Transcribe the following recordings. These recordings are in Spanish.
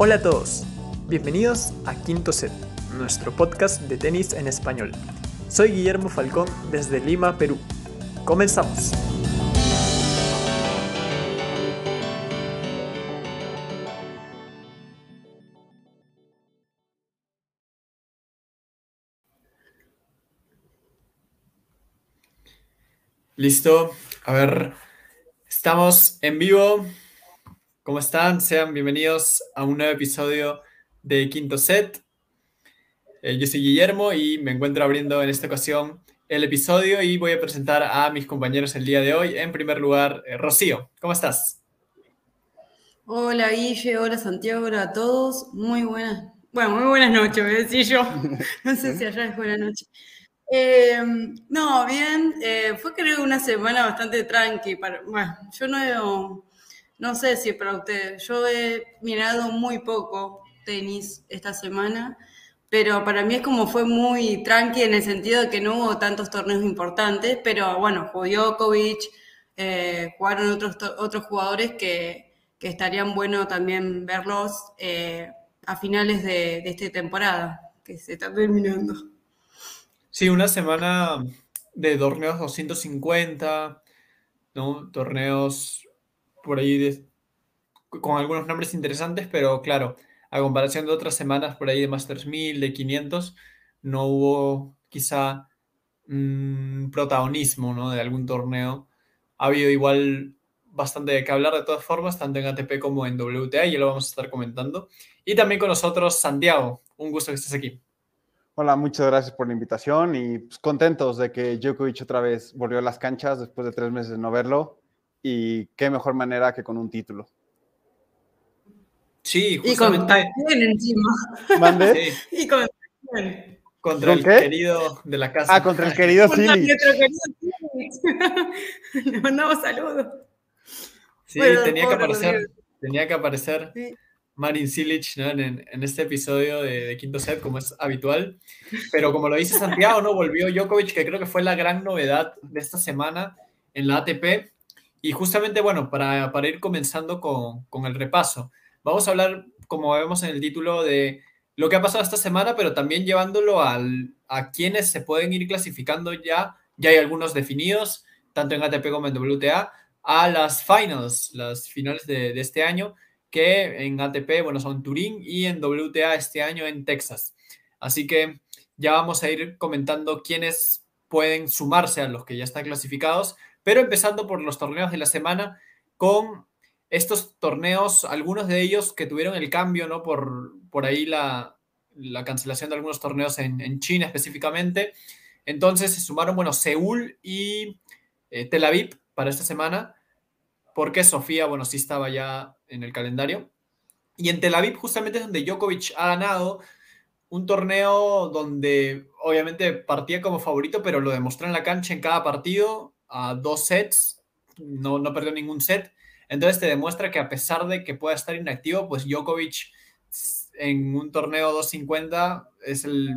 Hola a todos, bienvenidos a Quinto Set, nuestro podcast de tenis en español. Soy Guillermo Falcón desde Lima, Perú. Comenzamos. Listo, a ver, estamos en vivo. ¿Cómo están? Sean bienvenidos a un nuevo episodio de Quinto Set. Eh, yo soy Guillermo y me encuentro abriendo en esta ocasión el episodio y voy a presentar a mis compañeros el día de hoy. En primer lugar, eh, Rocío, ¿cómo estás? Hola Guille, hola Santiago, hola a todos. Muy buenas, bueno, muy buenas noches, voy a decir yo. No sé si allá es buena noche. Eh, no, bien, eh, fue creo una semana bastante tranqui. Para, bueno, yo no, no sé si para ustedes, yo he mirado muy poco tenis esta semana, pero para mí es como fue muy tranqui en el sentido de que no hubo tantos torneos importantes, pero bueno, jugó Djokovic, eh, jugaron otros, otros jugadores que, que estarían bueno también verlos eh, a finales de, de esta temporada, que se está terminando. Sí, una semana de torneos 250, ¿no? Torneos por ahí con algunos nombres interesantes, pero claro, a comparación de otras semanas por ahí de Masters 1000, de 500, no hubo quizá mm, protagonismo, ¿no? De algún torneo. Ha habido igual bastante de qué hablar de todas formas, tanto en ATP como en WTA, y lo vamos a estar comentando. Y también con nosotros, Santiago. Un gusto que estés aquí. Hola, muchas gracias por la invitación y pues, contentos de que Djokovic otra vez volvió a las canchas después de tres meses de no verlo y qué mejor manera que con un título. Sí, justamente. Y con encima. ¿Mande? Sí. Y con Contra el qué? querido de la casa. Ah, contra el querido Silly. Le mandamos saludos. Sí, Bueno, tenía que aparecer, tenía que aparecer Sí. Marin Cilic ¿no? en, en este episodio de, de Quinto Set, como es habitual. Pero como lo dice Santiago, ¿no? Volvió Djokovic, que creo que fue la gran novedad de esta semana en la ATP. Y justamente, bueno, para, para ir comenzando con, con el repaso, vamos a hablar, como vemos en el título, de lo que ha pasado esta semana, pero también llevándolo al, a quienes se pueden ir clasificando ya. Ya hay algunos definidos, tanto en ATP como en WTA, a las finals, las finales de, este año que en ATP, bueno, son Turín y en WTA este año en Texas. Así que ya vamos a ir comentando quiénes pueden sumarse a los que ya están clasificados, pero empezando por los torneos de la semana con estos torneos, algunos de ellos que tuvieron el cambio, ¿no? Por, por ahí la, la cancelación de algunos torneos en, en, China específicamente. Entonces se sumaron, bueno, Seúl y eh, Tel Aviv para esta semana porque Sofía, bueno, sí estaba ya en el calendario. Y en Tel Aviv justamente es donde Djokovic ha ganado un torneo donde obviamente partía como favorito, pero lo demostró en la cancha en cada partido, a dos sets, no, no perdió ningún set. Entonces te demuestra que a pesar de que pueda estar inactivo, pues Djokovic en un torneo 250 es el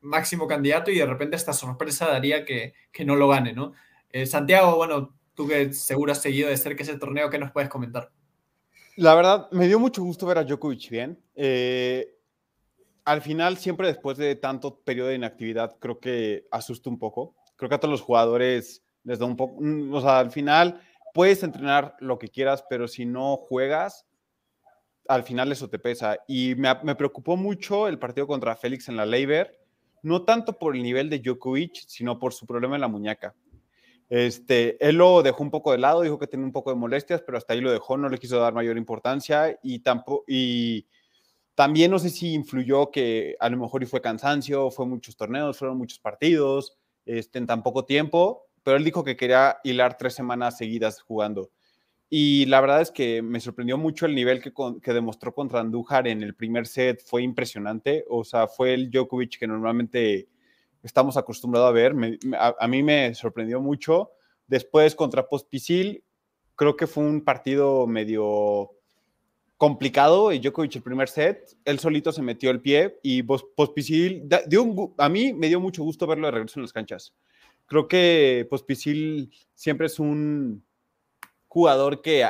máximo candidato y de repente esta sorpresa daría que, que no lo gane, ¿no? Eh, Santiago, bueno, tú que seguro has seguido de cerca ese torneo, ¿qué nos puedes comentar? La verdad, me dio mucho gusto ver a Djokovic bien. Eh, al final, siempre después de tanto periodo de inactividad, creo que asusta un poco. Creo que a todos los jugadores les da un poco, o sea, al final puedes entrenar lo que quieras, pero si no juegas, al final eso te pesa. Y me, me preocupó mucho el partido contra Félix en la Leiber, no tanto por el nivel de Djokovic, sino por su problema en la muñeca. Este, él lo dejó un poco de lado, dijo que tenía un poco de molestias, pero hasta ahí lo dejó, no le quiso dar mayor importancia y, tampoco, y también no sé si influyó que a lo mejor y fue cansancio, fue muchos torneos, fueron muchos partidos este, en tan poco tiempo, pero él dijo que quería hilar tres semanas seguidas jugando. Y la verdad es que me sorprendió mucho el nivel que, demostró contra Andújar en el primer set, fue impresionante, o sea, fue el Djokovic que normalmente estamos acostumbrados a ver. A, mí me sorprendió mucho. Después contra Pospisil, creo que fue un partido medio complicado. Y Djokovic el primer set, él solito se metió el pie y Pospisil, a mí me dio mucho gusto verlo de regreso en las canchas. Creo que Pospisil siempre es un jugador que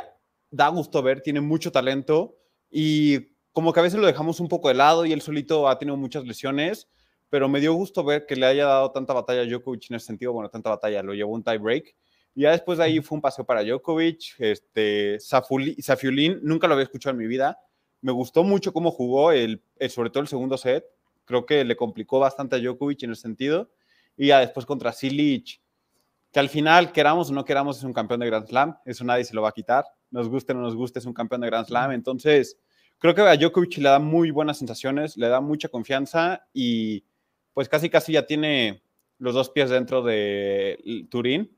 da gusto ver, tiene mucho talento y como que a veces lo dejamos un poco de lado y él solito ha tenido muchas lesiones, pero me dio gusto ver que le haya dado tanta batalla a Djokovic en ese sentido, bueno, tanta batalla, lo llevó un tie break. Y ya después de ahí fue un paseo para Djokovic, este, Safiulin, nunca lo había escuchado en mi vida, me gustó mucho cómo jugó, el, sobre todo el segundo set, creo que le complicó bastante a Djokovic en el sentido, y ya después contra Silic, que al final, queramos o no queramos, es un campeón de Grand Slam, eso nadie se lo va a quitar, nos guste o no nos guste, es un campeón de Grand Slam, entonces creo que a Djokovic le da muy buenas sensaciones, le da mucha confianza y pues casi casi ya tiene los dos pies dentro de Turín.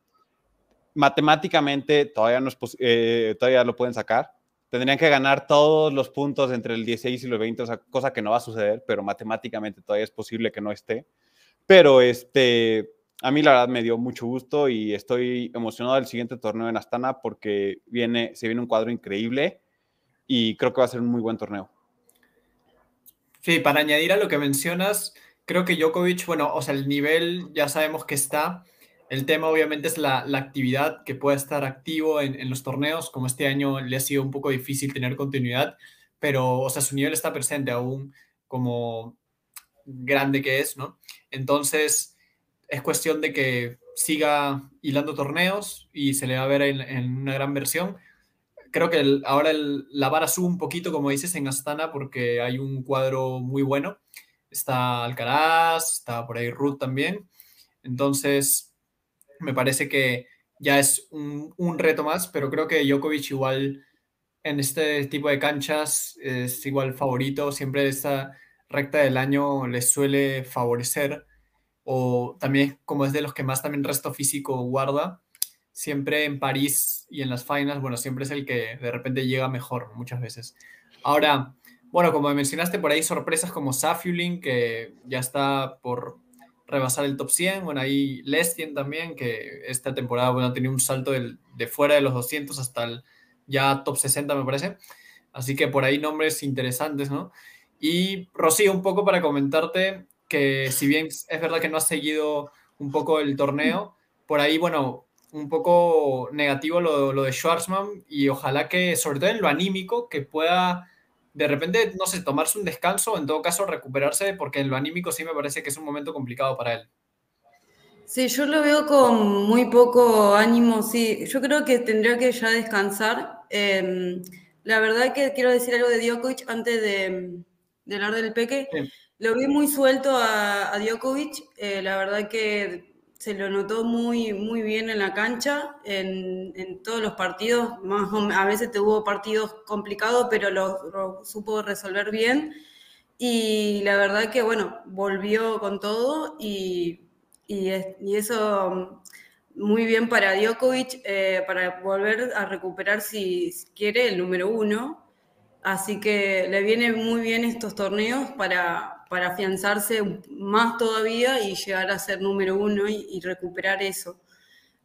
Matemáticamente todavía, no eh, todavía lo pueden sacar. Tendrían que ganar todos los puntos entre el 16 y los 20, cosa que no va a suceder, pero matemáticamente todavía es posible que no esté. Pero este, a mí la verdad me dio mucho gusto y estoy emocionado del siguiente torneo en Astana porque viene, se viene un cuadro increíble y creo que va a ser un muy buen torneo. Sí, para añadir a lo que mencionas, creo que Djokovic, bueno, o sea, el nivel ya sabemos que está. El tema obviamente es la, actividad que pueda estar activo en, los torneos, como este año le ha sido un poco difícil tener continuidad, pero, o sea, su nivel está presente aún como grande que es, ¿no? Entonces, es cuestión de que siga hilando torneos y se le va a ver en una gran versión creo que ahora la vara sube un poquito, como dices, en Astana, porque hay un cuadro muy bueno. Está Alcaraz, está por ahí Ruth también. Entonces, me parece que ya es un, reto más, pero creo que Djokovic igual en este tipo de canchas es igual favorito. Siempre esta recta del año les suele favorecer. O también como es de los que más también resto físico guarda siempre en París y en las finals, bueno, siempre es el que de repente llega mejor muchas veces. Ahora, bueno, como mencionaste por ahí, sorpresas como Safiulin, que ya está por rebasar el top 100. Bueno, ahí Lestien también, que esta temporada, bueno, ha tenido un salto de fuera de los 200 hasta el ya top 60, me parece. Así que por ahí nombres interesantes, ¿no? Y Rocío, un poco para comentarte que si bien es verdad que no has seguido un poco el torneo, por ahí, bueno, un poco negativo lo, lo de Schwarzman y ojalá que, sobre todo en lo anímico, que pueda de repente, no sé, tomarse un descanso o en todo caso recuperarse, porque en lo anímico sí me parece que es un momento complicado para él. Sí, yo lo veo con muy poco ánimo, sí. Yo creo que tendría que ya descansar. Em, la verdad que quiero decir algo de Djokovic antes de, hablar del Peque. Lo vi muy suelto a, a Djokovic. Eh, la verdad que se lo notó muy, muy bien en la cancha, en, todos los partidos, más a veces tuvo partidos complicados, pero lo, supo resolver bien. Y la verdad que, bueno, volvió con todo y, y, eso muy bien para Djokovic, eh, para volver a recuperar, si quiere, el número uno. Así que le vienen muy bien estos torneos para, para afianzarse más todavía y llegar a ser número uno y, recuperar eso.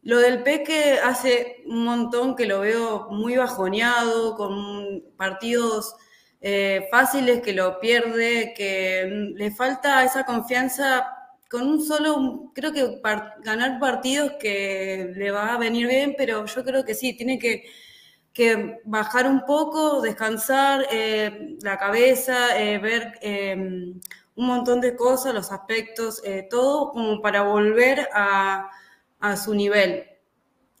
Lo del Peque hace un montón que lo veo muy bajoneado, con partidos eh, fáciles que lo pierde, que le falta esa confianza con un solo, creo que ganar partidos que le va a venir bien, pero yo creo que sí, tiene que, bajar un poco, descansar eh, la cabeza, eh, ver un montón de cosas, los aspectos, eh, todo como para volver a, su nivel.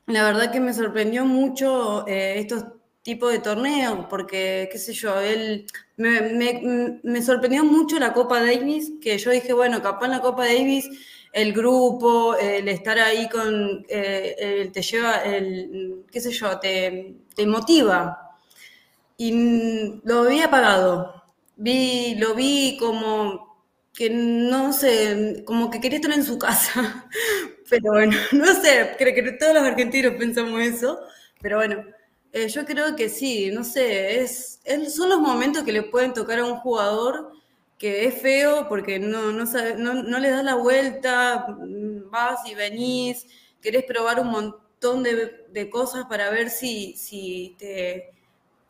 La verdad que me sorprendió mucho eh, estos tipos de torneos, porque, qué sé yo, él, me, sorprendió mucho la Copa Davis, que yo dije, bueno, capaz en la Copa Davis el grupo, el estar ahí con, eh, te lleva, el, qué sé yo, te, te motiva. Y lo había apagado Vi, lo vi como que no sé, como que quería estar en su casa. Pero bueno, no sé, creo que todos los argentinos pensamos eso. Pero bueno, eh, yo creo que sí, no sé, es, son los momentos que le pueden tocar a un jugador que es feo porque no, no, sabe, no, no le das la vuelta, vas y venís, querés probar un montón de, de cosas para ver si, si te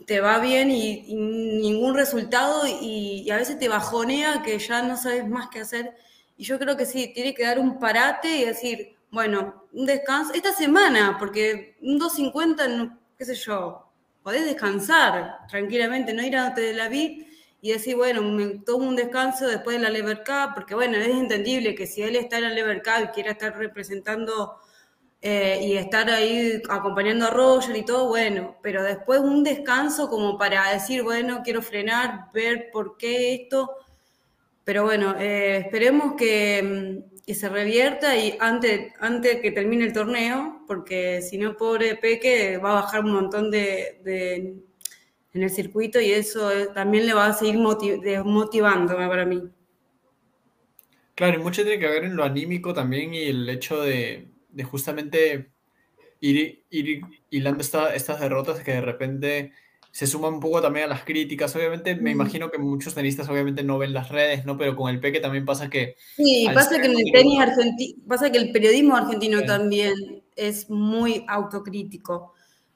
te va bien y, ningún resultado y, a veces te bajonea que ya no sabes más qué hacer. Y yo creo que sí, tiene que dar un parate y decir, bueno, un descanso, esta semana, porque un 250, qué sé yo, podés descansar tranquilamente, no ir a de la vid y decir, bueno, me tomo un descanso después de la Lever Cup, porque bueno, es entendible que si él está en la Lever Cup y quiere estar representando eh, y estar ahí acompañando a Roger y todo, bueno, pero después un descanso como para decir, bueno, quiero frenar, ver por qué esto, pero bueno, eh, esperemos que, que, se revierta y antes, antes que termine el torneo, porque si no, pobre Peque va a bajar un montón de en el circuito y eso también le va a seguir motivando para mí. Claro, y mucho tiene que ver en lo anímico también y el hecho de, de justamente ir, ir hilando estas derrotas que de repente se suman un poco también a las críticas. Obviamente, me imagino que muchos tenistas obviamente no ven las redes, ¿no? Pero con el Peque también pasa que... Sí, pasa que en el tenis argentino, pasa que el periodismo argentino también es muy autocrítico.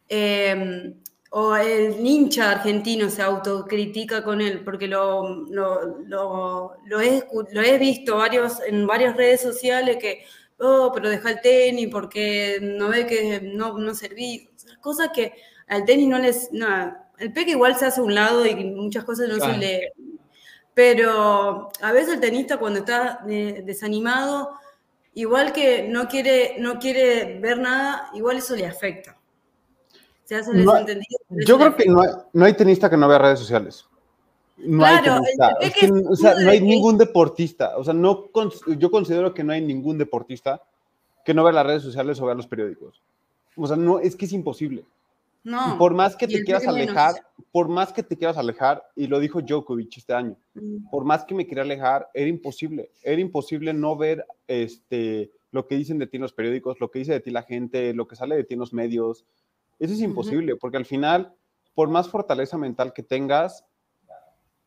Eh, o el hincha argentino se autocritica con él, porque lo, lo, lo, lo, he, lo he visto varios, en varias redes sociales que, oh, pero deja el tenis porque no ve que no, no serví. Cosas que al tenis no les... Nada. El peque igual se hace a un lado y muchas cosas no se le... Pero a veces el tenista cuando está desanimado, igual que no quiere, no quiere ver nada, igual eso le afecta yo creo que no hay, tenista que no vea redes sociales. No hay no hay ningún deportista. O sea, no, yo considero que no hay ningún deportista que no vea las redes sociales o vea los periódicos. O sea, no, es que es imposible. No. por más que te quieras alejar, por más que te quieras alejar, y lo dijo Djokovic este año, mm. por más que me quería alejar, era imposible. Era imposible no ver este, lo que dicen de ti en los periódicos, lo que dice de ti la gente, lo que sale de ti en los medios. Eso es imposible, porque al final, por más fortaleza mental que tengas,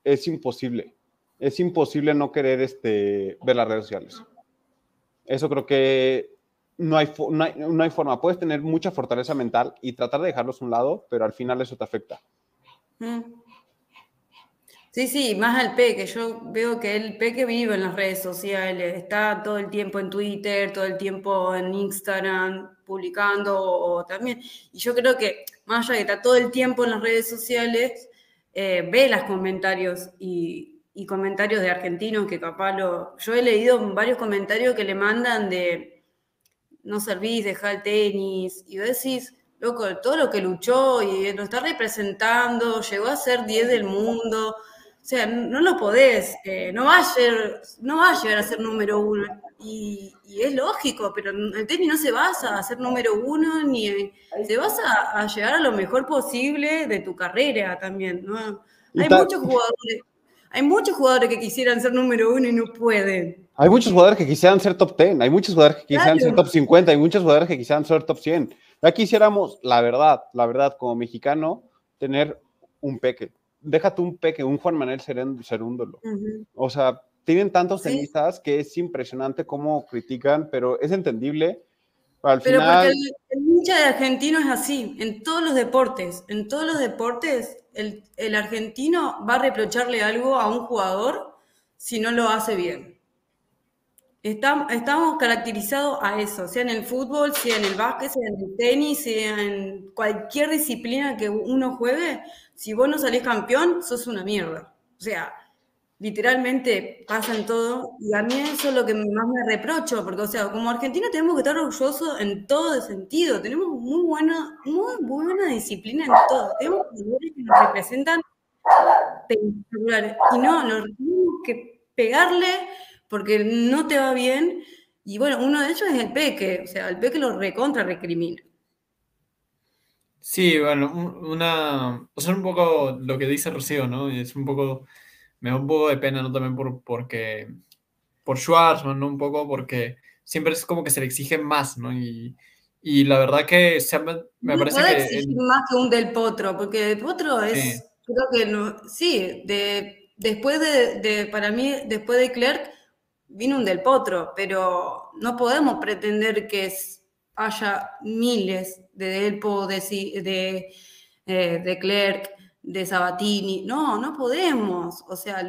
es imposible. Es imposible no querer este, ver las redes sociales. Eso creo que no hay, no hay, forma. Puedes tener mucha fortaleza mental y tratar de dejarlos a un lado, pero al final eso te afecta. Sí, sí, más al Peque. Yo veo que el Peque vive en las redes sociales, está todo el tiempo en Twitter, todo el tiempo en Instagram, publicando también. Y yo creo que más allá de que está todo el tiempo en las redes sociales, eh, ve los comentarios y, comentarios de argentinos que capaz lo... Yo he leído varios comentarios que le mandan de no servís, dejar el tenis, y vos decís, loco, todo lo que luchó y lo está representando, llegó a ser 10 del mundo, o sea, no lo podés, eh, no, va a llegar, no va a llegar a ser número uno. Y, es lógico, pero el tenis no se basa a ser número uno, ni se basa a, llegar a lo mejor posible de tu carrera también. ¿no? Hay muchos jugadores. Hay muchos jugadores que quisieran ser número uno y no pueden. Hay muchos jugadores que quisieran ser top 10, hay muchos jugadores que quisieran ser top 50, hay muchos jugadores que quisieran ser top 100. Ya quisiéramos, la verdad, la verdad, como mexicano, tener un peque déjate un peque, un Juan Manuel Cerúndolo. O sea, tienen tantos tenistas que es impresionante cómo critican, pero es entendible. Al pero porque el, hincha de argentino es así, en todos los deportes, en todos los deportes, el, el argentino va a reprocharle algo a un jugador si no lo hace bien. Estamos, estamos caracterizados a eso, sea en el fútbol, sea en el básquet, sea en el tenis, sea en cualquier disciplina que uno juegue, si vos no salís campeón, sos una mierda. O sea, literalmente pasa en todo, y a mí eso es lo que más me reprocho, porque, o sea, como Argentina tenemos que estar orgullosos en todo sentido, tenemos muy buena, muy buena disciplina en todo, tenemos jugadores que nos representan y no, nos tenemos que pegarle porque no te va bien, y bueno, uno de ellos es el Peque, o sea, el Peque lo recontra recrimina. Sí, bueno, una, o sea, un poco lo que dice Rocío, ¿no? Es un poco, me da un poco de pena, ¿no? También por, porque, por Schwarzman, ¿no? Un poco porque siempre es como que se le exige más, ¿no? Y, y la verdad que me, me no parece que... exigir más que un Del Potro, porque Del Potro es, creo que no, sí, de, después de, de, para mí, después de Clerc, vino un Del Potro, pero no podemos pretender que haya miles de Delpo, de, de, eh, de Clerc, de Sabatini. No, no podemos. O sea,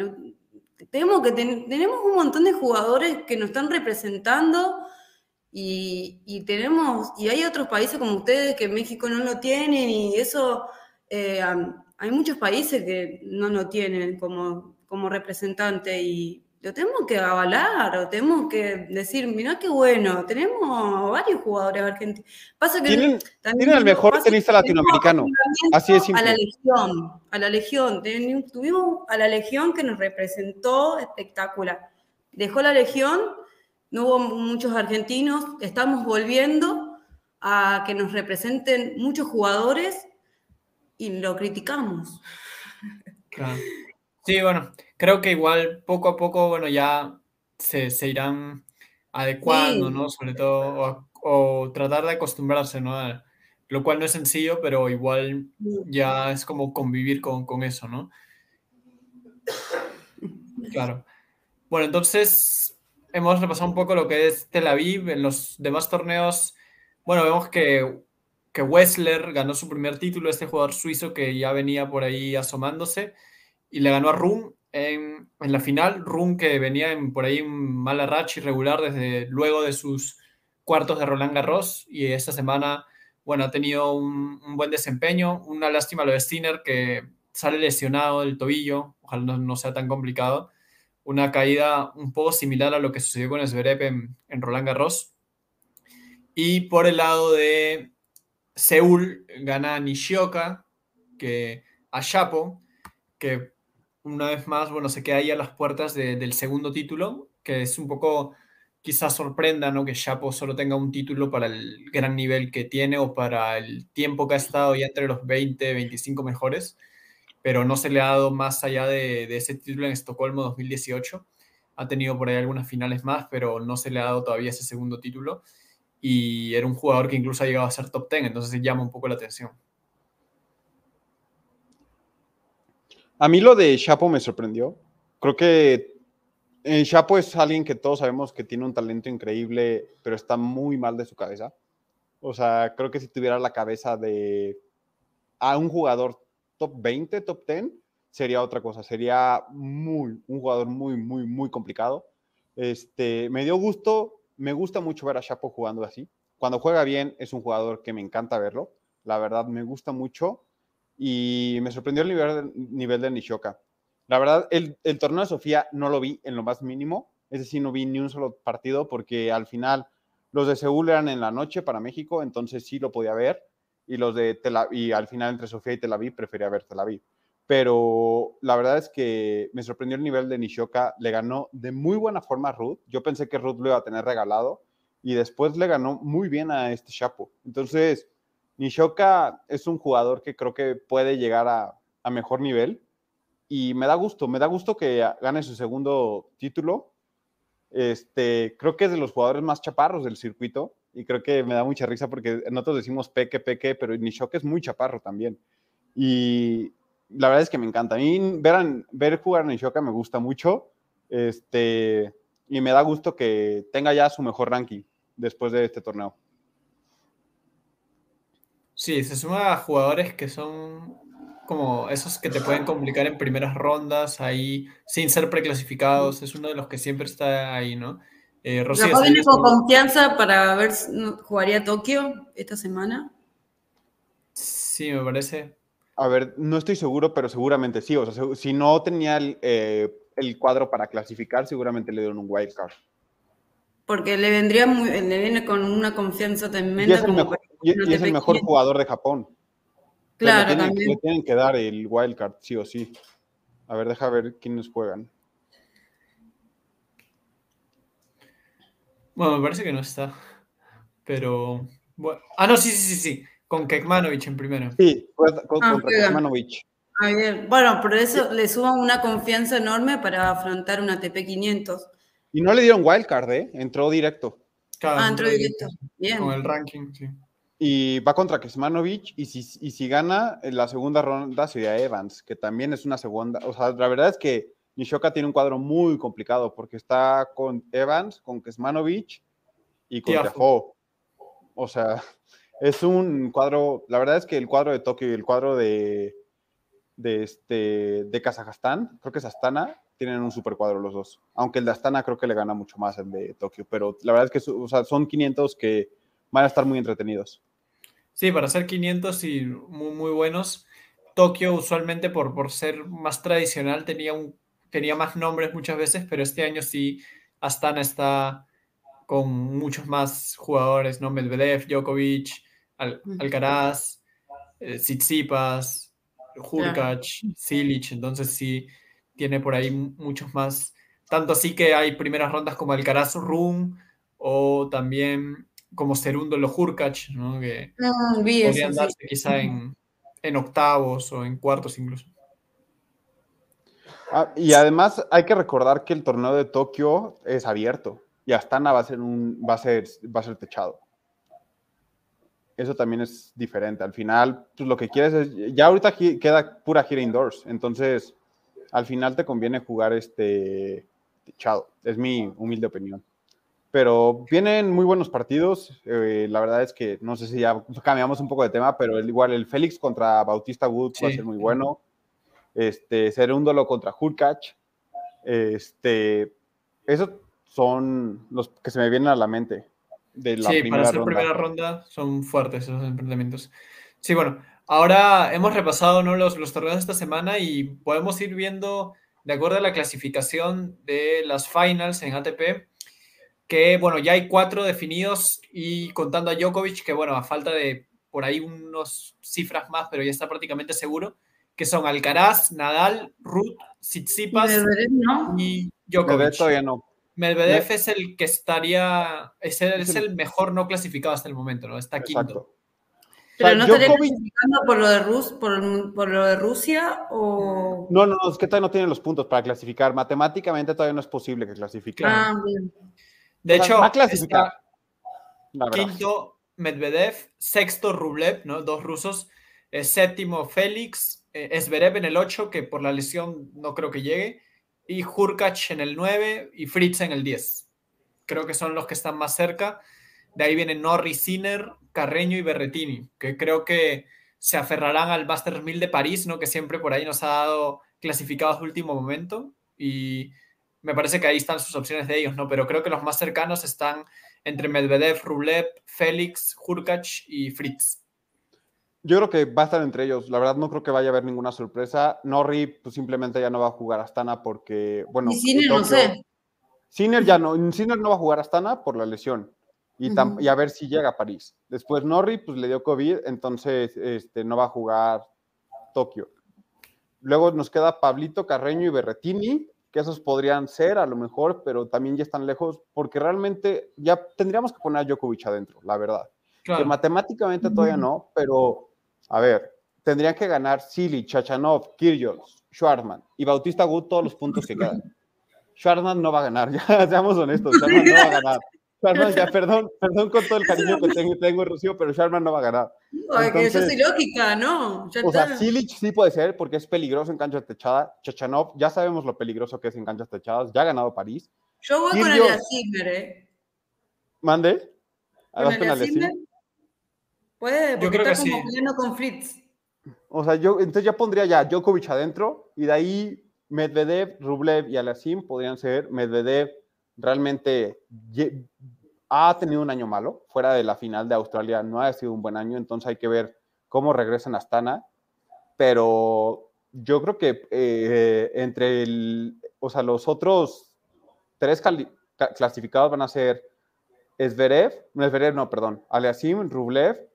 tenemos, que tenemos un montón de jugadores que nos están representando y, tenemos, y hay otros países como ustedes que México no lo tienen y eso, eh, hay muchos países que no lo tienen como, como representante y lo tenemos que avalar, o tenemos que decir, mira qué bueno, tenemos varios jugadores argentinos. Pasa que tienen, tienen el mejor tenista latinoamericano. Así es A la Legión, a la Legión. Tuvimos a la Legión que nos representó espectacular. Dejó la Legión, no hubo muchos argentinos, estamos volviendo a que nos representen muchos jugadores y lo criticamos. Sí, bueno, creo que igual poco a poco, bueno, ya se, irán adecuando, ¿no? Sobre todo, o, tratar de acostumbrarse, ¿no? lo cual no es sencillo, pero igual ya es como convivir con, con eso, ¿no? Claro. Bueno, entonces hemos repasado un poco lo que es Tel Aviv. En los demás torneos, bueno, vemos que, que Wessler ganó su primer título, este jugador suizo que ya venía por ahí asomándose, y le ganó a Rum en, la final. Run, que venía en, por ahí en mala racha irregular desde luego de sus cuartos de Roland Garros y esta semana, bueno, ha tenido un, buen desempeño. Una lástima lo de Stinner, que sale lesionado del tobillo, ojalá no, sea tan complicado. Una caída un poco similar a lo que sucedió con Zverev en, en Roland Garros. Y por el lado de Seúl, gana Nishioka, que a Chapo, que una vez más, bueno, se queda ahí a las puertas del segundo título, que es un poco, quizás sorprenda, ¿no? Que Chapo solo tenga un título para el gran nivel que tiene o para el tiempo que ha estado ya entre los 20, 25 mejores, pero no se le ha dado más allá de, ese título en Estocolmo 2018. Ha tenido por ahí algunas finales más, pero no se le ha dado todavía ese segundo título. Y era un jugador que incluso ha llegado a ser top 10, entonces llama un poco la atención. A mí lo de Chapo me sorprendió. Creo que Chapo es alguien que todos sabemos que tiene un talento increíble, pero está muy mal de su cabeza. O sea, creo que si tuviera la cabeza de a un jugador top 20, top 10, sería otra cosa. Sería muy, un jugador muy, muy, muy complicado. Este, me dio gusto, me gusta mucho ver a Chapo jugando así. Cuando juega bien, es un jugador que me encanta verlo. La verdad, me gusta mucho y me sorprendió el nivel, nivel de Nishoka. La verdad, el, el, torneo de Sofía no lo vi en lo más mínimo, es decir, no vi ni un solo partido porque al final los de Seúl eran en la noche para México, entonces sí lo podía ver y los de Tel y al final entre Sofía y Tel Aviv prefería ver Tel Aviv. Pero la verdad es que me sorprendió el nivel de Nishoka, le ganó de muy buena forma a Ruth. Yo pensé que Ruth lo iba a tener regalado y después le ganó muy bien a este Chapo. Entonces, Nishoka es un jugador que creo que puede llegar a, mejor nivel y me da gusto, me da gusto que gane su segundo título. Este, creo que es de los jugadores más chaparros del circuito y creo que me da mucha risa porque nosotros decimos peque, peque, pero Nishoka es muy chaparro también. Y la verdad es que me encanta. A mí ver, ver jugar a Nishoka me gusta mucho. Este, y me da gusto que tenga ya su mejor ranking después de este torneo. Sí, se suma a jugadores que son como esos que te pueden complicar en primeras rondas, ahí sin ser preclasificados. Es uno de los que siempre está ahí, ¿no? Eh, Rocío, viene con confianza para ver si jugaría Tokio esta semana. Sí, me parece. A ver, no estoy seguro, pero seguramente sí. O sea, si no tenía el, eh, el cuadro para clasificar, seguramente le dieron un wild card. Porque le vendría muy, le viene con una confianza tremenda. como y, es el mejor jugador de Japón. Claro, le también. Le tienen que dar el wildcard, sí o sí. A ver, deja ver quiénes juegan. Bueno, me parece que no está. Pero. Bueno. Ah, no, sí, sí, sí, sí. Con Kekmanovic en primero. Sí, con, ah, contra Kekmanovic. Ah, bien. Bueno, por eso le suban una confianza enorme para afrontar una TP 500. Y no le dieron wildcard, ¿eh? Entró directo. ah, entró directo. Bien. Con el ranking, sí. Y va contra Kesmanovic y si, y si gana en la segunda ronda sería Evans, que también es una segunda. O sea, la verdad es que Nishoka tiene un cuadro muy complicado porque está con Evans, con Kesmanovic y con Tiafoe. O sea, es un cuadro. La verdad es que el cuadro de Tokio y el cuadro de, de, este, de Kazajstán, creo que es Astana, tienen un super cuadro los dos. Aunque el de Astana creo que le gana mucho más el de Tokio, pero la verdad es que o sea, son 500 que van a estar muy entretenidos. Sí, para hacer 500 y muy, muy buenos. Tokio usualmente por, por ser más tradicional tenía, un, tenía más nombres muchas veces, pero este año sí Astana está con muchos más jugadores, ¿no? Medvedev, Djokovic, Alcaraz, eh, Tsitsipas, Hurkacz, Silic, entonces sí tiene por ahí muchos más, tanto así que hay primeras rondas como Alcaraz Rum o también como Cerúndolo Hurkacz, ¿no? que mm, podrían darse quizá en, en octavos o en cuartos incluso. Ah, y además hay que recordar que el torneo de Tokio es abierto y Astana va a ser un va a ser va a ser techado. Eso también es diferente. Al final, pues lo que quieres es ya ahorita queda pura gira indoors, entonces al final te conviene jugar este techado. Es mi humilde opinión. Pero vienen muy buenos partidos. Eh, la verdad es que no sé si ya cambiamos un poco de tema, pero igual el Félix contra Bautista Wood va a ser muy bueno. Este, Serúndolo contra Hurkacz. Este, esos son los que se me vienen a la mente de la sí, para ser primera ronda son fuertes esos enfrentamientos. Sí, bueno, ahora hemos repasado ¿no? los, los torneos de esta semana y podemos ir viendo, de acuerdo a la clasificación de las finals en ATP, que bueno, ya hay cuatro definidos y contando a Djokovic, que bueno, a falta de por ahí unos cifras más, pero ya está prácticamente seguro, que son Alcaraz, Nadal, Ruth, Tsitsipas y Djokovic. Medvedev todavía no. Medvedev es el que estaría, es el, es el, mejor no clasificado hasta el momento, ¿no? Está quinto. ¿Pero no estaría clasificando por lo, de Rus, por, por, lo de Rusia o...? No, no, es que todavía no tienen los puntos para clasificar. Matemáticamente todavía no es posible que clasifique. Ah, bien. De hecho, va a clasificar. quinto Medvedev, sexto Rublev, ¿no? Dos rusos. Eh, séptimo Félix, eh, en el 8, que por la lesión no creo que llegue. Y Hurkacz en el 9 y Fritz en el 10. Creo que son los que están más cerca. De ahí vienen Norris, Sinner, Carreño y Berretini, que creo que se aferrarán al Masters 1000 de París, ¿no? que siempre por ahí nos ha dado clasificados de último momento. Y me parece que ahí están sus opciones de ellos, ¿no? Pero creo que los más cercanos están entre Medvedev, Rublev, Félix, Hurkacz y Fritz. Yo creo que va a estar entre ellos. La verdad no creo que vaya a haber ninguna sorpresa. Norri pues simplemente ya no va a jugar Astana porque, bueno... Y Sinner no sé. Sinner ya no, Sinner no va a jugar Astana por la lesión. Y, y, a ver si llega a París. Después Norri pues le dio COVID, entonces este, no va a jugar Tokio. Luego nos queda Pablito Carreño y Berretini, que esos podrían ser a lo mejor, pero también ya están lejos, porque realmente ya tendríamos que poner a Djokovic adentro, la verdad. Que matemáticamente todavía no, pero a ver, tendrían que ganar Sili, Chachanov, Kyrgios, Schwartzman y Bautista Gut todos los puntos que quedan. Schwartzman no va a ganar, ya seamos honestos, Schwartzman no va a ganar. Sharman, ya, perdón, perdón con todo el cariño que tengo, tengo Rocío, pero Sharman no va a ganar. eso es ilógica, ¿no? o sea, Silic sí puede ser porque es peligroso en canchas techadas. Chachanov, ya sabemos lo peligroso que es en canchas techadas, ya ha ganado París. Yo voy con Zimmer, ¿eh? ¿Mande? ¿Con Zimmer? Puede, porque yo creo está como sí. con Fritz. O sea, yo entonces ya pondría ya Djokovic adentro y de ahí Medvedev, Rublev y Alasim podrían ser Medvedev, realmente ha tenido un año malo, fuera de la final de Australia no ha sido un buen año, entonces hay que ver cómo regresan a Astana, pero yo creo que eh, entre el, o sea, los otros tres clasificados van a ser Esverev, no Esverev, no, perdón, Aliasim, Rublev,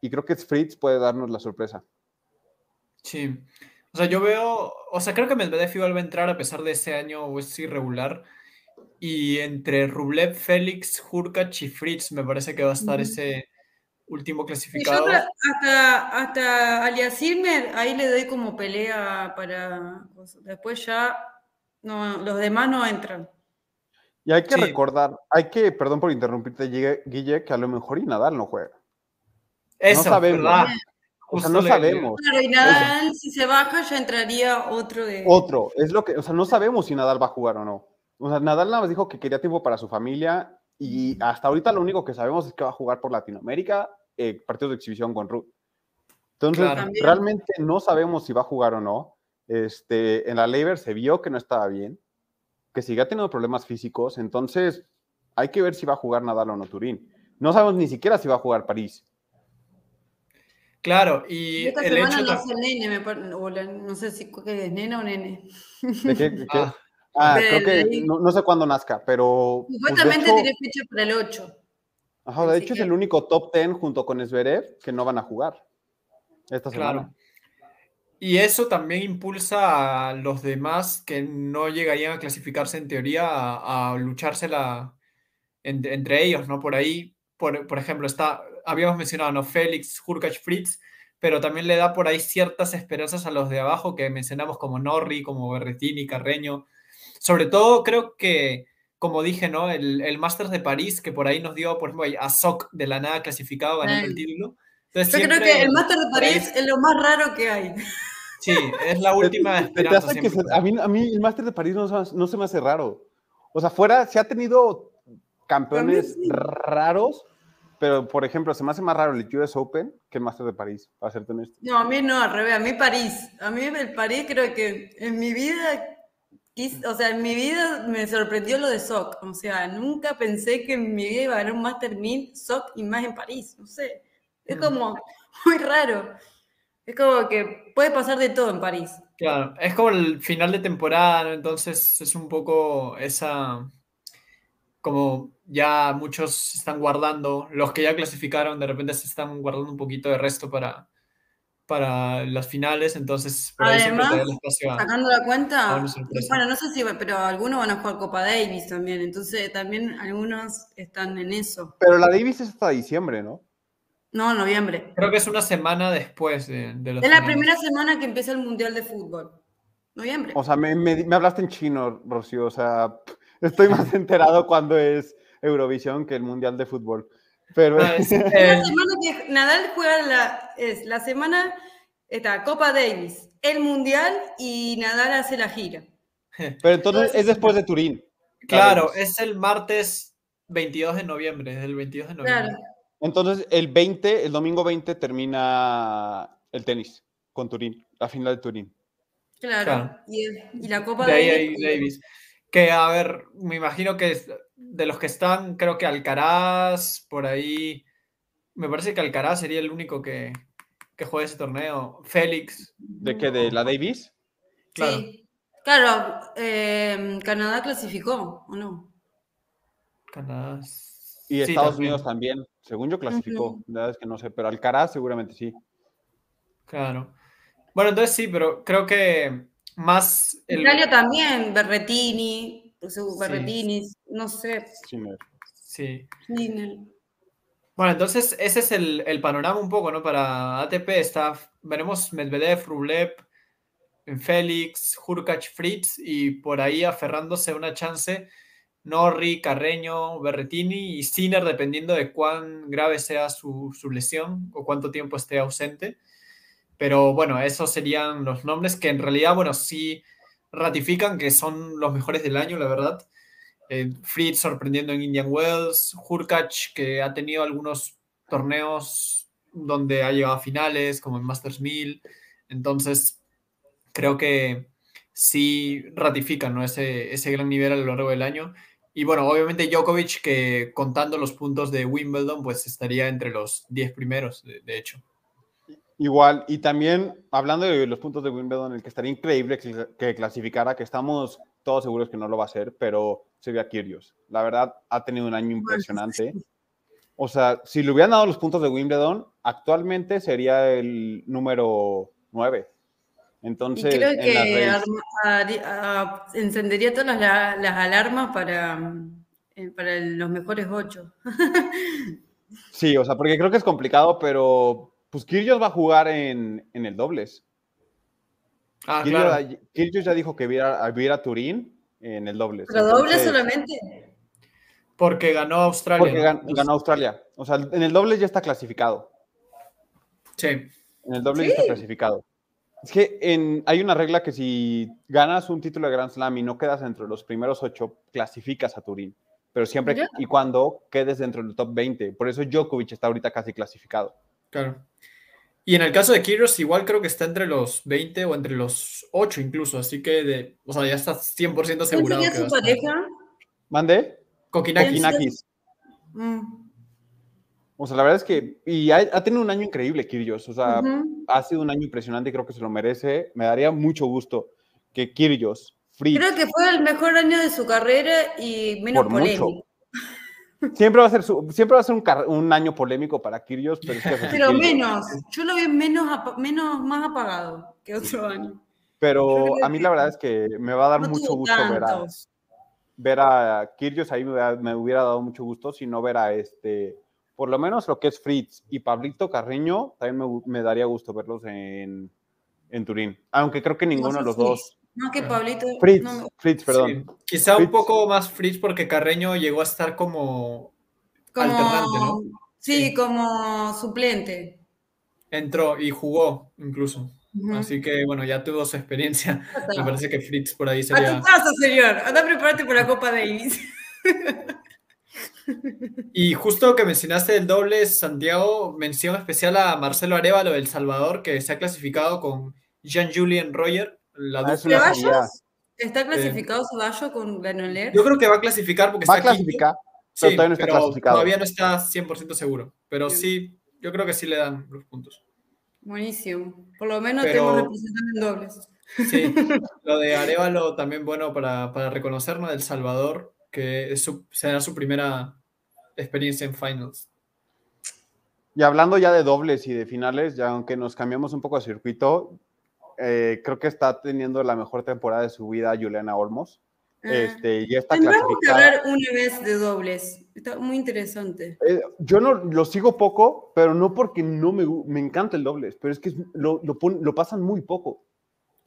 y creo que Fritz puede darnos la sorpresa. Sí, o sea, yo veo, o sea, creo que Medvedev igual va a entrar a pesar de ese año es irregular, y entre Rublev, Félix, Hurkacz y Fritz me parece que va a estar ese último clasificado. hasta, hasta ahí le doy como pelea para... Después ya no, los demás no entran. Y hay que recordar, hay que, perdón por interrumpirte, Guille, que a lo mejor y Nadal no juega. Eso, no sabemos. O sea, no sabemos. Claro, y Nadal, si se baja, ya entraría otro de. Otro, es lo que, o sea, no sabemos si Nadal va a jugar o no. O sea, Nadal nada más dijo que quería tiempo para su familia y hasta ahorita lo único que sabemos es que va a jugar por Latinoamérica eh, partidos de exhibición con Ruth. Entonces, realmente no sabemos si va a jugar o no. Este, en la Labor se vio que no estaba bien, que sigue teniendo problemas físicos, entonces hay que ver si va a jugar Nadal o no Turín. No sabemos ni siquiera si va a jugar París. Claro, y esta el semana hecho no tam- sé nene, me par- o la- no sé si es nena o nene. ¿De qué? de qué? Ah, Ah, de- creo que no, no sé cuándo nazca, pero. pues, Supuestamente hecho- tiene fecha para el 8. Ajá, de Así hecho es que- el único top 10 junto con Zverev que no van a jugar esta semana. Claro. Y eso también impulsa a los demás que no llegarían a clasificarse en teoría a, a luchársela en- entre ellos, ¿no? Por ahí, por, por ejemplo, está, habíamos mencionado, ¿no? Félix, Hurkacz, Fritz, pero también le da por ahí ciertas esperanzas a los de abajo que mencionamos como Norri, como Berretini, Carreño. Sobre todo, creo que, como dije, ¿no? El, el Masters de París, que por ahí nos dio, por ejemplo, a Soc de la nada clasificado ganando el Ay. título. Entonces, Yo creo que el Master de París es lo más raro que hay. Sí, es la última esperanza. que se- a, mí, a mí el Master de París no, se- no se me hace raro. O sea, fuera, se ha tenido campeones sí. raros, pero por ejemplo, se me hace más raro el US Open que el Master de París, para serte honesto. No, a mí no, al revés, a mí París. A mí el París creo que en mi vida, o sea, en mi vida me sorprendió lo de SOC. O sea, nunca pensé que en mi vida iba a ganar un Master 1000 SOC y más en París. No sé, es como muy raro. Es como que puede pasar de todo en París. Claro, es como el final de temporada, ¿no? entonces es un poco esa, como ya muchos se están guardando, los que ya clasificaron de repente se están guardando un poquito de resto para, para las finales, entonces por ahí espacio a- Sacando la cuenta, bueno, no sé si, pero algunos van a jugar Copa Davis también, entonces también algunos están en eso. Pero la Davis es hasta diciembre, ¿no? No, noviembre. Creo que es una semana después de, de los Es la primera semana que empieza el Mundial de Fútbol. Noviembre. O sea, me, me- me hablaste en chino, Rocío. O sea, estoy más enterado cuando es Eurovisión que el Mundial de Fútbol. Pero es, Es eh, la semana que Nadal juega la, es la semana, está Copa Davis, el Mundial y Nadal hace la gira. Pero entonces es después de Turín. claro, es el martes 22 de noviembre, es el 22 de noviembre. Claro. Entonces el 20, el domingo 20 termina el tenis con Turín, la final de Turín. Claro. Claro. Y, y la Copa De Davis. Davis. Que, a ver, me imagino que es- de los que están, creo que Alcaraz, por ahí, me parece que Alcaraz sería el único que, que juega ese torneo. Félix, ¿De qué? ¿De la Davis? claro. Sí. Claro, eh, Canadá clasificó, ¿o no? Canadá. Y sí, Estados también, Unidos también. Según yo clasificó. La verdad es que no sé, pero Alcaraz seguramente sí. Claro. Bueno, entonces sí, pero creo que más el, Italia también, Berretini. Berretini, no sé. Sí, me- sí. Bueno, entonces ese es el, el panorama un poco, ¿no? Para ATP está, veremos Medvedev, Rublev, Félix, Hurkacz, Fritz y por ahí aferrándose a una chance Norri, Carreño, Berretini y Sinner dependiendo de cuán grave sea su, su lesión o cuánto tiempo esté ausente. Pero bueno, esos serían los nombres que en realidad, bueno, sí ratifican que son los mejores del año, la verdad. Eh, Fritz sorprendiendo en Indian Wells, Hurkacz que ha tenido algunos torneos donde ha llegado a finales, como en Masters 1000. Entonces, creo que sí ratifican ¿no? ese, ese gran nivel a lo largo del año. Y bueno, obviamente Djokovic, que contando los puntos de Wimbledon, pues estaría entre los 10 primeros, de, hecho. Igual, y también hablando de los puntos de Wimbledon, el que estaría increíble que, que clasificara, que estamos todos seguros que no lo va a hacer, pero sería Kyrgios. La verdad, ha tenido un año impresionante. O sea, si le hubieran dado los puntos de Wimbledon, actualmente sería el número 9. Y Entonces, creo en las que redes- arma- harí- a- encendería todas las, la- las alarmas para, mm, eh, para los mejores ocho. sí, o sea, porque creo que es complicado, pero pues Kyrgios va a jugar en, en el dobles. Ah, Kyrgios, claro. Kyrgios ya dijo que viera, viera a Turín en el dobles. Pero doble Entonces- solamente. Porque ganó Australia. Porque ¿no? gan- ganó Australia. O sea, en el doble ya está clasificado. Sí. En el doble ya está clasificado. Es que en- hay una regla que si ganas un título de Grand Slam y no quedas entre los primeros ocho, clasificas a Turín. Pero siempre Mira. y cuando quedes dentro del top 20. Por eso Djokovic está ahorita casi clasificado. Claro. Y en el caso de Kyrgios, igual creo que está entre los 20 o entre los 8 incluso, así que de, o sea, ya está 100% ¿Quién asegurado. sería que su pareja? ¿Mande? Kokinakis. ¿Quién. Mm. O sea, la verdad es que, y ha, tenido un año increíble, Kyrgios. O sea, ha sido un año impresionante y creo que se lo merece. Me daría mucho gusto que Kyrgios, Fritz. Creo que fue el mejor año de su carrera y menos polémico. Siempre va a ser, siempre va a ser un, año polémico para Kyrgios, pero, pero menos. Yo lo vi menos, menos, más apagado que otro año. Pero a mí la verdad es que me va a dar mucho gusto ver a, ver a Kyrgios, ahí me, hubiera dado mucho gusto, si no ver a este, por lo menos lo que es Fritz y Pablito Carreño, también me, daría gusto verlos en, en, Turín, aunque creo que ninguno de los dos. No, que Pablito. Fritz, Fritz perdón. Quizá un poco más Fritz porque Carreño llegó a estar como, como alternante, ¿no? sí, como suplente. Entró y jugó incluso. Así que bueno, ya tuvo su experiencia. Me parece que Fritz por ahí sería. A tu casa, señor. Anda a prepararte por la Copa Davis. y justo que mencionaste el doble, Santiago, mención especial a Marcelo Arevalo del Salvador, que se ha clasificado con Jean-Julien Royer. La ah, ¿Está clasificado Ceballos con Ganoler? Yo creo que va a clasificar porque va está a clasificar, pero todavía no está clasificado. Todavía no está 100% seguro, pero sí, yo creo que sí le dan los puntos. Buenísimo. Por lo menos tenemos representantes en dobles. Sí, lo de Arevalo también bueno para, para reconocernos del Salvador, que será su primera experiencia en finals. Y hablando ya de dobles y de finales, ya aunque nos cambiamos un poco de circuito, eh, creo que está teniendo la mejor temporada de su vida Juliana Olmos. Ah. Este, ya está Tendremos que hablar una vez de dobles. Está muy interesante. Eh, yo no lo sigo poco, pero no porque no me, me encanta el dobles, pero es que lo, lo, lo, pasan muy poco.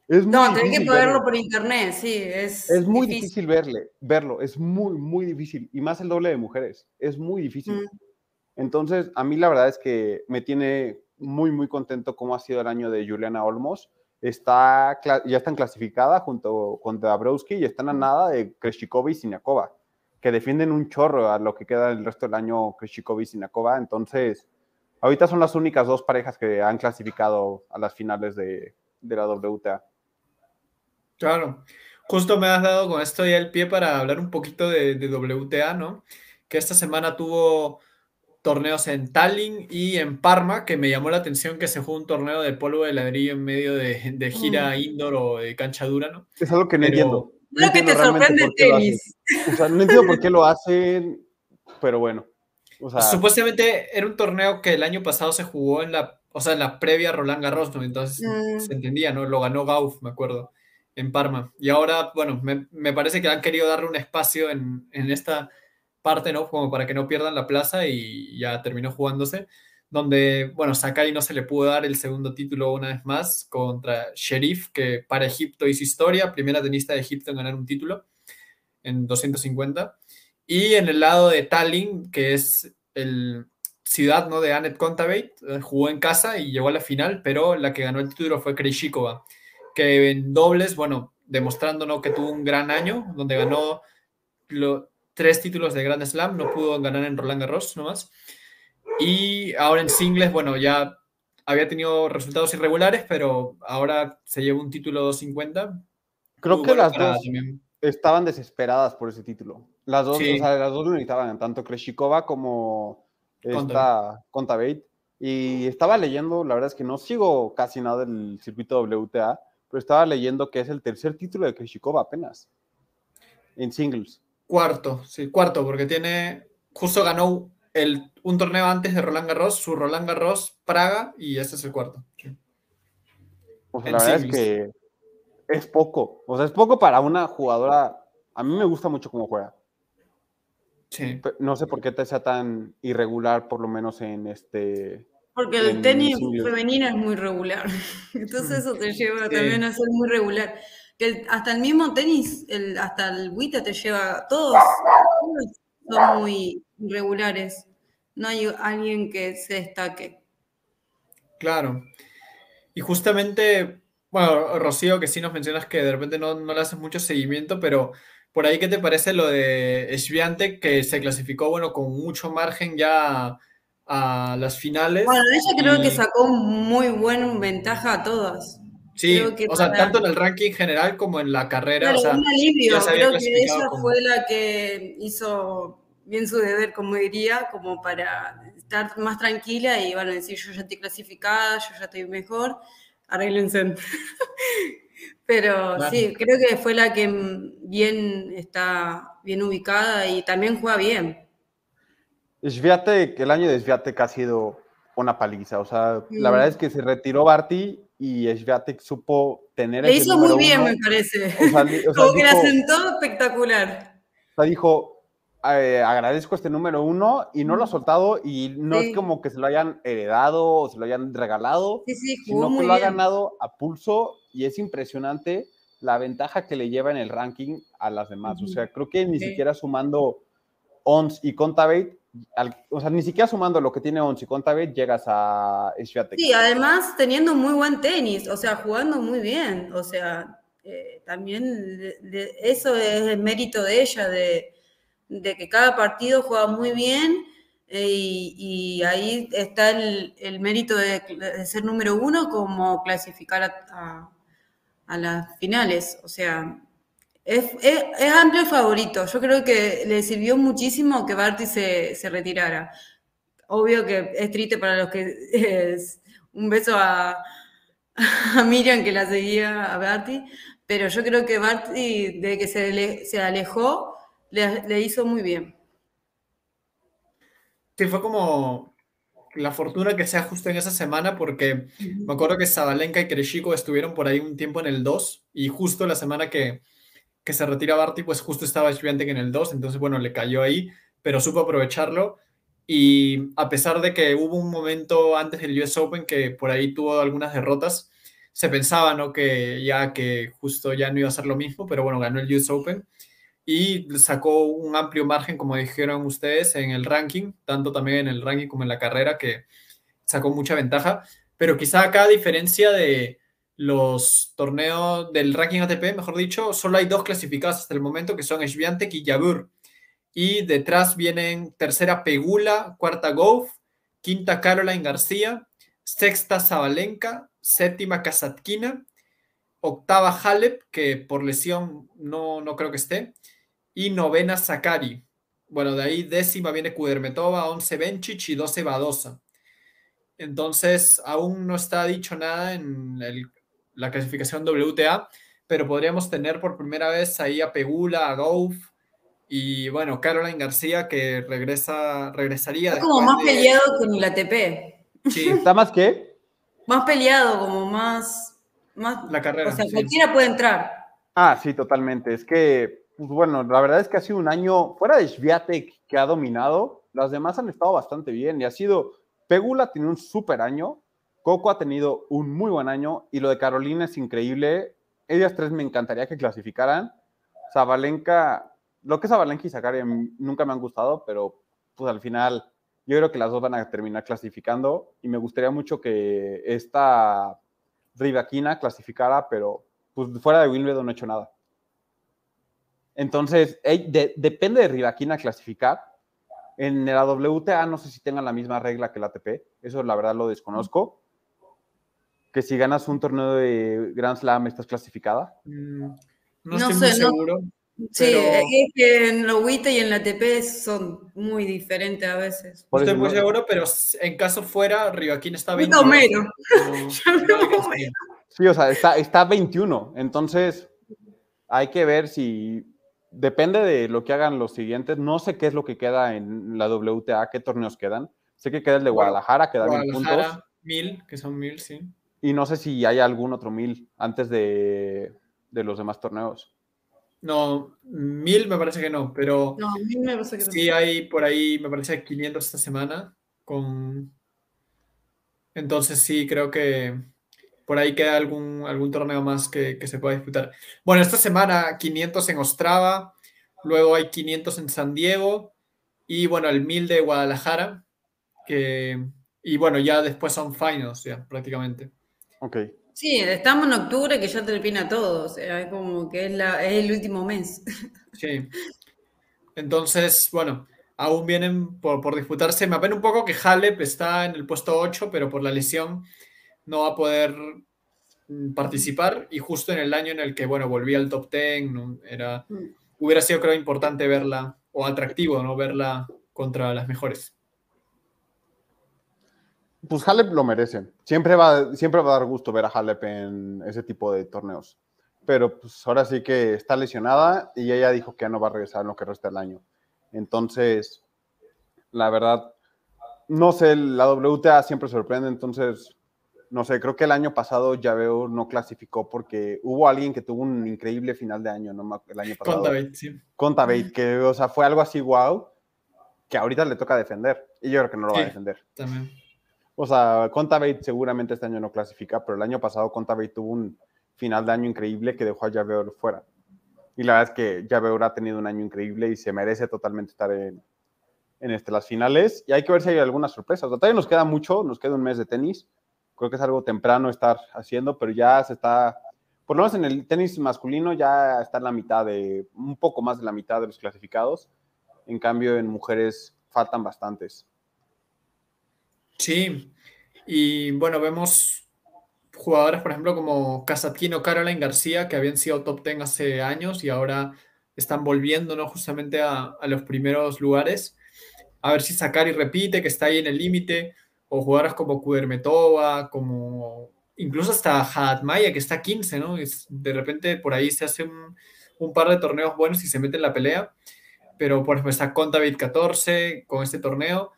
Es no, tenés que verlo por internet, sí. Es, es muy difícil, verle, verlo, es muy, muy difícil. Y más el doble de mujeres, es muy difícil. Mm. Entonces, a mí la verdad es que me tiene muy, muy contento cómo ha sido el año de Juliana Olmos está, ya están clasificadas junto con Dabrowski y están a nada de Kreshikova y Siniakova, que defienden un chorro a lo que queda el resto del año Kreshikova y Siniakova. Entonces, ahorita son las únicas dos parejas que han clasificado a las finales de, de la WTA. Claro, justo me has dado con esto ya el pie para hablar un poquito de, de WTA, ¿no? Que esta semana tuvo torneos en Tallinn y en Parma, que me llamó la atención que se jugó un torneo de polvo de ladrillo en medio de, gira mm. indoor o de cancha dura, ¿no? Es algo que no entiendo. lo que te sorprende el tenis. O sea, no entiendo por qué lo hacen, pero bueno. Supuestamente era un torneo que el año pasado se jugó en la, o sea, en la previa Roland Garros, ¿no? Entonces mm. se entendía, ¿no? Lo ganó Gauff, me acuerdo, en Parma. Y ahora, bueno, me, me parece que han querido darle un espacio en, en esta parte, ¿no? Como para que no pierdan la plaza y ya terminó jugándose, donde, bueno, Sakai no se le pudo dar el segundo título una vez más contra Sheriff, que para Egipto hizo historia, primera tenista de Egipto en ganar un título en 250. Y en el lado de Tallinn, que es el ciudad ¿no? de Anet Kontaveit, eh, jugó en casa y llegó a la final, pero la que ganó el título fue Krejcikova, que en dobles, bueno, demostrando que tuvo un gran año, donde ganó lo, tres títulos de Grand Slam, no pudo ganar en Roland Garros nomás. Y ahora en singles, bueno, ya había tenido resultados irregulares, pero ahora se lleva un título 250. Creo que las dos estaban desesperadas por ese título. Las dos, las dos lo necesitaban, tanto Kreshikova como esta Contaveit. Y estaba leyendo, la verdad es que no sigo casi nada del circuito WTA, pero estaba leyendo que es el tercer título de Kreshikova apenas en singles. Cuarto, sí, cuarto, porque tiene, justo ganó el, un torneo antes de Roland Garros, su Roland Garros Praga, y este es el cuarto. la verdad es que es poco, o sea, es poco para una jugadora, a mí me gusta mucho cómo juega. Sí. No sé por qué te sea tan irregular, por lo menos en este... Porque el tenis femenino es muy regular, entonces eso te lleva también a ser muy regular hasta el mismo tenis, el, hasta el WITA te lleva, todos, son muy regulares. No hay alguien que se destaque. Claro. Y justamente, bueno, Rocío, que sí nos mencionas que de repente no, no le haces mucho seguimiento, pero por ahí, ¿qué te parece lo de Sviante, que se clasificó, bueno, con mucho margen ya a, las finales? Bueno, ella creo que sacó muy buena ventaja a todas. Sí, o sea, tanto en el ranking general como en la carrera. o sea, un alivio, creo que ella fue la que hizo bien su deber, como diría, como para estar más tranquila y bueno, decir yo ya estoy clasificada, yo ya estoy mejor, arreglense. Pero sí, creo que fue la que bien está bien ubicada y también juega bien. Sviatek, el año de Sviatek ha sido una paliza. O sea, la verdad es que se retiró Barty y Sviatek supo tener. Le hizo muy bien, me parece. Como que la sentó espectacular. O sea, dijo: eh, agradezco este número uno y no lo ha soltado y no es como que se lo hayan heredado o se lo hayan regalado, sino que lo ha ganado a pulso y es impresionante la ventaja que le lleva en el ranking a las demás. O sea, creo que ni siquiera sumando ONS y O sea, ni siquiera sumando lo que tiene y Contavate, llegas a Sviatek. Sí, además teniendo muy buen tenis, o sea, jugando muy bien. O sea, eh, también eso es el mérito de ella, de, que cada partido juega muy bien. Eh, y, ahí está el, mérito de, ser número uno como clasificar a a las finales. O sea, es, amplio favorito. Yo creo que le sirvió muchísimo que Barty se, retirara. Obvio que es triste para los que es un beso a, a Miriam que la seguía a Barty, pero yo creo que Barty, de que se, se alejó, le, le hizo muy bien. Sí, fue como la fortuna que sea justo en esa semana, porque me acuerdo que Zabalenka y Kreshiko estuvieron por ahí un tiempo en el 2, y justo la semana que, que se retira Barty, pues justo estaba Sviatek en el 2, entonces bueno, le cayó ahí, pero supo aprovecharlo. Y a pesar de que hubo un momento antes del US Open que por ahí tuvo algunas derrotas, se pensaba, ¿no? Que ya que justo ya no iba a ser lo mismo, pero bueno, ganó el US Open y sacó un amplio margen, como dijeron ustedes, en el ranking, tanto también en el ranking como en la carrera, que sacó mucha ventaja. Pero quizá acá, a diferencia de los torneos del ranking ATP, mejor dicho, solo hay dos clasificados hasta el momento, que son Sviantek y Jabur. Y detrás vienen tercera Pegula, cuarta Gouff, quinta Caroline García, sexta Zabalenka, séptima Kasatkina, octava Halep, que por lesión no, no creo que esté, y novena Sakari. Bueno, de ahí décima viene Kudermetova, 11 Benchich y 12 Badosa. Entonces, aún no está dicho nada en la clasificación WTA, pero podríamos tener por primera vez ahí a Pegula, a Gouff y bueno, Caroline García que regresa, regresaría. Está como más peleado con el ATP. Sí. ¿Está más qué? Más peleado, como más, más. La carrera. O sea, cualquiera puede entrar. Ah, sí, totalmente. Es que pues bueno, la verdad es que ha sido un año fuera de Sviatek que ha dominado, las demás han estado bastante bien y ha sido, Pegula tiene un súper año, Coco ha tenido un muy buen año y lo de Carolina es increíble. Ellas tres me encantaría que clasificaran. Zabalenka, lo que es Zabalenka y Zakaria nunca me han gustado, pero pues al final yo creo que las dos van a terminar clasificando y me gustaría mucho que esta Rivaquina clasificara, pero pues fuera de Wimbledon no he hecho nada. Entonces, depende de Rivaquina clasificar. En la WTA no sé si tengan la misma regla que la ATP, eso la verdad lo desconozco. Que si ganas un torneo de Grand Slam estás clasificada. Mm, no, estoy muy seguro. Sí, es que en la WTA y en la ATP son muy diferentes a veces. No estoy muy seguro, pero en caso fuera, Rivaquina está 21. No, sí, o sea, está, está 21. Entonces, hay que ver si depende de lo que hagan los siguientes. No sé qué es lo que queda en la WTA, qué torneos quedan. Sé que queda el de Guadalajara, que da mil puntos. Mil, que son mil, sí. Y no sé si hay algún otro mil antes de, los demás torneos. No, mil me parece que no, pero. No, mil me parece que no. Sí, hay por ahí, me parece 500 esta semana. Con. Entonces sí, creo que por ahí queda algún, algún torneo más que, se pueda disputar. Bueno, esta semana 500 en Ostrava, luego hay 500 en San Diego y bueno, el 1000 de Guadalajara, y bueno, ya después son finals, ya prácticamente. Ok. Sí, estamos en octubre que ya termina todo, o sea, es como que es, la, es el último mes. Sí. Entonces, bueno, aún vienen por, por disputarse. Me apena un poco que Halep está en el puesto 8, pero por la lesión no va a poder mm, participar y justo en el año en el que, bueno, volví al top 10, era, mm. hubiera sido, creo, importante verla, o atractivo, ¿no? Verla contra las mejores. Pues Halep lo merece. Siempre va, siempre va a dar gusto ver a Halep en ese tipo de torneos. Pero pues ahora sí que está lesionada y ella dijo que ya no va a regresar en lo que resta del año. Entonces, la verdad, no sé, la WTA siempre sorprende, entonces, no sé, creo que el año pasado ya veo no clasificó porque hubo alguien que tuvo un increíble final de año, ¿no? El año pasado. Contaveit, sí. Contaveit, que, o sea, fue algo así wow, que ahorita le toca defender. Y yo creo que no lo va a defender. También. O sea, Contaveit seguramente este año no clasifica, pero el año pasado Contaveit tuvo un final de año increíble que dejó a Javeur fuera. Y la verdad es que Javeur ha tenido un año increíble y se merece totalmente estar en, en este, las finales y hay que ver si hay alguna sorpresa. todavía nos queda mucho, nos queda un mes de tenis. Creo que es algo temprano estar haciendo, pero ya se está, por lo menos en el tenis masculino ya está en la mitad de, un poco más de la mitad de los clasificados. En cambio, en mujeres faltan bastantes. Sí, y bueno, vemos jugadores, por ejemplo, como Casatino, Caroline García, que habían sido top 10 hace años y ahora están volviendo ¿no? justamente a, los primeros lugares a ver si sacar y repite, que está ahí en el límite, o jugadoras como Kudermetova, como incluso hasta Hadmaya, que está 15, ¿no? Es, de repente por ahí se hace un, par de torneos buenos y se mete en la pelea, pero por ejemplo está Contavit 14 con este torneo,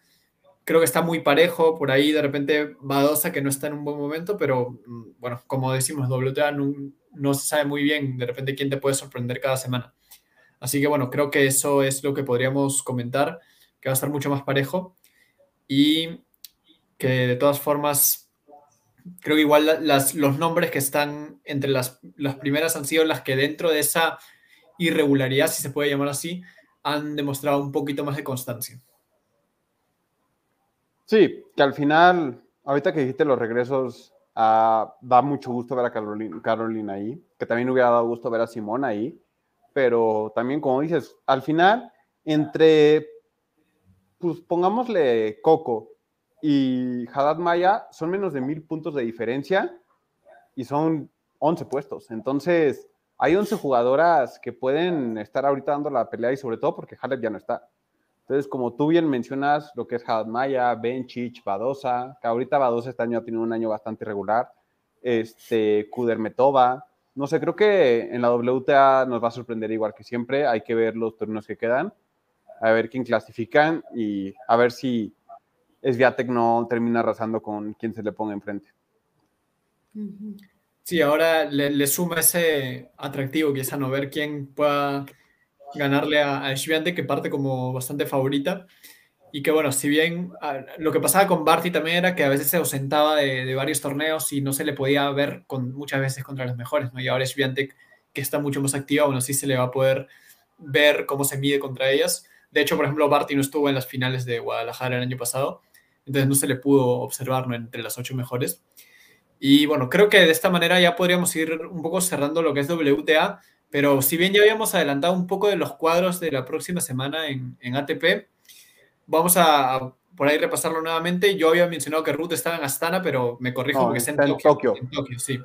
creo que está muy parejo, por ahí de repente Badosa que no está en un buen momento, pero mm, bueno, como decimos, WTA no, no se sabe muy bien de repente quién te puede sorprender cada semana. Así que bueno, creo que eso es lo que podríamos comentar que va a estar mucho más parejo y que de todas formas creo que igual las, los nombres que están entre las, las primeras han sido las que dentro de esa irregularidad, si se puede llamar así, han demostrado un poquito más de constancia. Sí, que al final, ahorita que dijiste los regresos, uh, da mucho gusto ver a Carolina, ahí, que también hubiera dado gusto ver a Simón ahí, pero también como dices, al final, entre pues pongámosle Coco y Haddad Maya, son menos de mil puntos de diferencia y son 11 puestos. Entonces, hay 11 jugadoras que pueden estar ahorita dando la pelea y sobre todo porque Halep ya no está. Entonces, como tú bien mencionas, lo que es Maya, Benchich, Badosa, que ahorita Badosa este año ha tenido un año bastante regular, este, Kudermetova, no sé, creo que en la WTA nos va a sorprender igual que siempre, hay que ver los turnos que quedan a ver quién clasifican y a ver si Sviatek no termina arrasando con quien se le ponga enfrente. Sí, ahora le, suma ese atractivo que es a no ver quién pueda ganarle a, a que parte como bastante favorita. Y que bueno, si bien lo que pasaba con Barty también era que a veces se ausentaba de, varios torneos y no se le podía ver con, muchas veces contra los mejores, ¿no? Y ahora Sviatek, que está mucho más activa, bueno, sí se le va a poder ver cómo se mide contra ellas. De hecho, por ejemplo, Barty no estuvo en las finales de Guadalajara el año pasado, entonces no se le pudo observar entre las ocho mejores. Y bueno, creo que de esta manera ya podríamos ir un poco cerrando lo que es WTA, pero si bien ya habíamos adelantado un poco de los cuadros de la próxima semana en, ATP, vamos a, por ahí repasarlo nuevamente. Yo había mencionado que Ruth estaba en Astana, pero me corrijo porque está, en, Tokio. En Tokio, sí.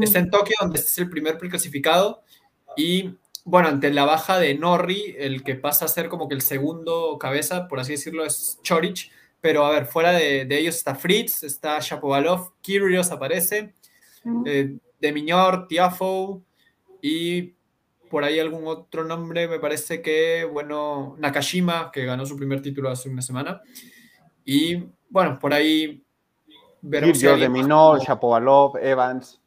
Está en Tokio, donde es el primer preclasificado. Y bueno, ante la baja de Norri, el que pasa a ser como que el segundo cabeza, por así decirlo, es Chorich. Pero a ver, fuera de, ellos está Fritz, está Shapovalov, Kyrgios aparece, eh, de Miñor, Tiafo y por ahí algún otro nombre, me parece que, bueno, Nakashima, que ganó su primer título hace una semana. Y bueno, por ahí veremos. Kyrgios, de Minor, Shapovalov, Evans.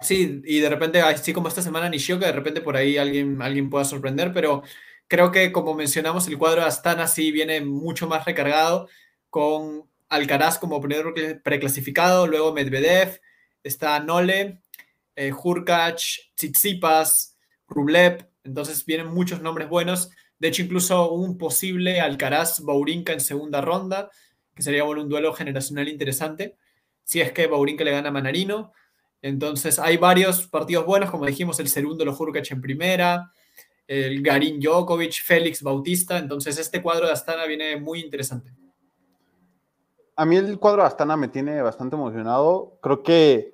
Sí, y de repente, así como esta semana Nishioka, de repente por ahí alguien, alguien pueda sorprender, pero creo que como mencionamos, el cuadro de Astana sí viene mucho más recargado con Alcaraz como primero preclasificado, luego Medvedev, está Nole, eh, Tsitsipas, Rublev, entonces vienen muchos nombres buenos. De hecho, incluso un posible Alcaraz-Baurinka en segunda ronda, que sería un duelo generacional interesante. Si es que Baurinka le gana a Manarino. Entonces hay varios partidos buenos, como dijimos, el segundo lo Hurkacz en primera, el Garín Djokovic, Félix Bautista. Entonces este cuadro de Astana viene muy interesante. A mí el cuadro de Astana me tiene bastante emocionado. Creo que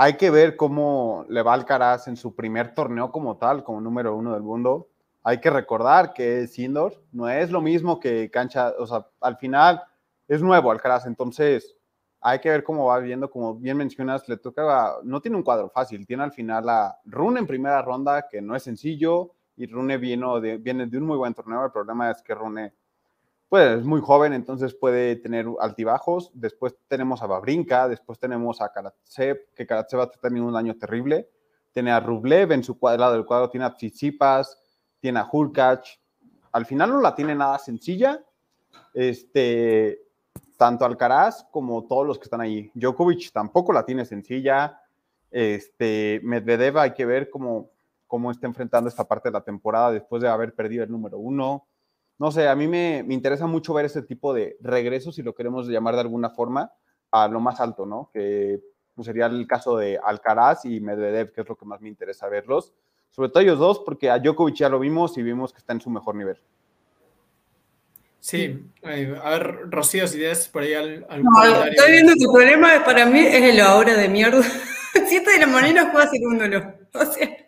hay que ver cómo le va Alcaraz en su primer torneo como tal, como número uno del mundo. Hay que recordar que es indoor, no es lo mismo que cancha, o sea, al final es nuevo Alcaraz, entonces hay que ver cómo va viendo, como bien mencionas, le toca, no tiene un cuadro fácil, tiene al final a Rune en primera ronda, que no es sencillo, y Rune viene de, viene de un muy buen torneo, el problema es que Rune pues, es muy joven, entonces puede tener altibajos, después tenemos a Babrinka, después tenemos a Karatsev, que Karatsev ha tenido un año terrible, tiene a Rublev en su cuadrado del cuadro, tiene a Tsitsipas, tiene a Hulkach, al final no la tiene nada sencilla, este, tanto Alcaraz como todos los que están ahí. Djokovic tampoco la tiene sencilla. Este, Medvedev hay que ver cómo, cómo está enfrentando esta parte de la temporada después de haber perdido el número uno. No sé, a mí me, me interesa mucho ver ese tipo de regresos, si lo queremos llamar de alguna forma, a lo más alto, ¿no? Que pues, sería el caso de Alcaraz y Medvedev, que es lo que más me interesa verlos. Sobre todo ellos dos, porque a Djokovic ya lo vimos y vimos que está en su mejor nivel. Sí, a ver, Rocío, si tienes por ahí algún no, Estoy viendo tu problema, para mí es el ahora de mierda. Siete de la mañana juega segundo no. O sea.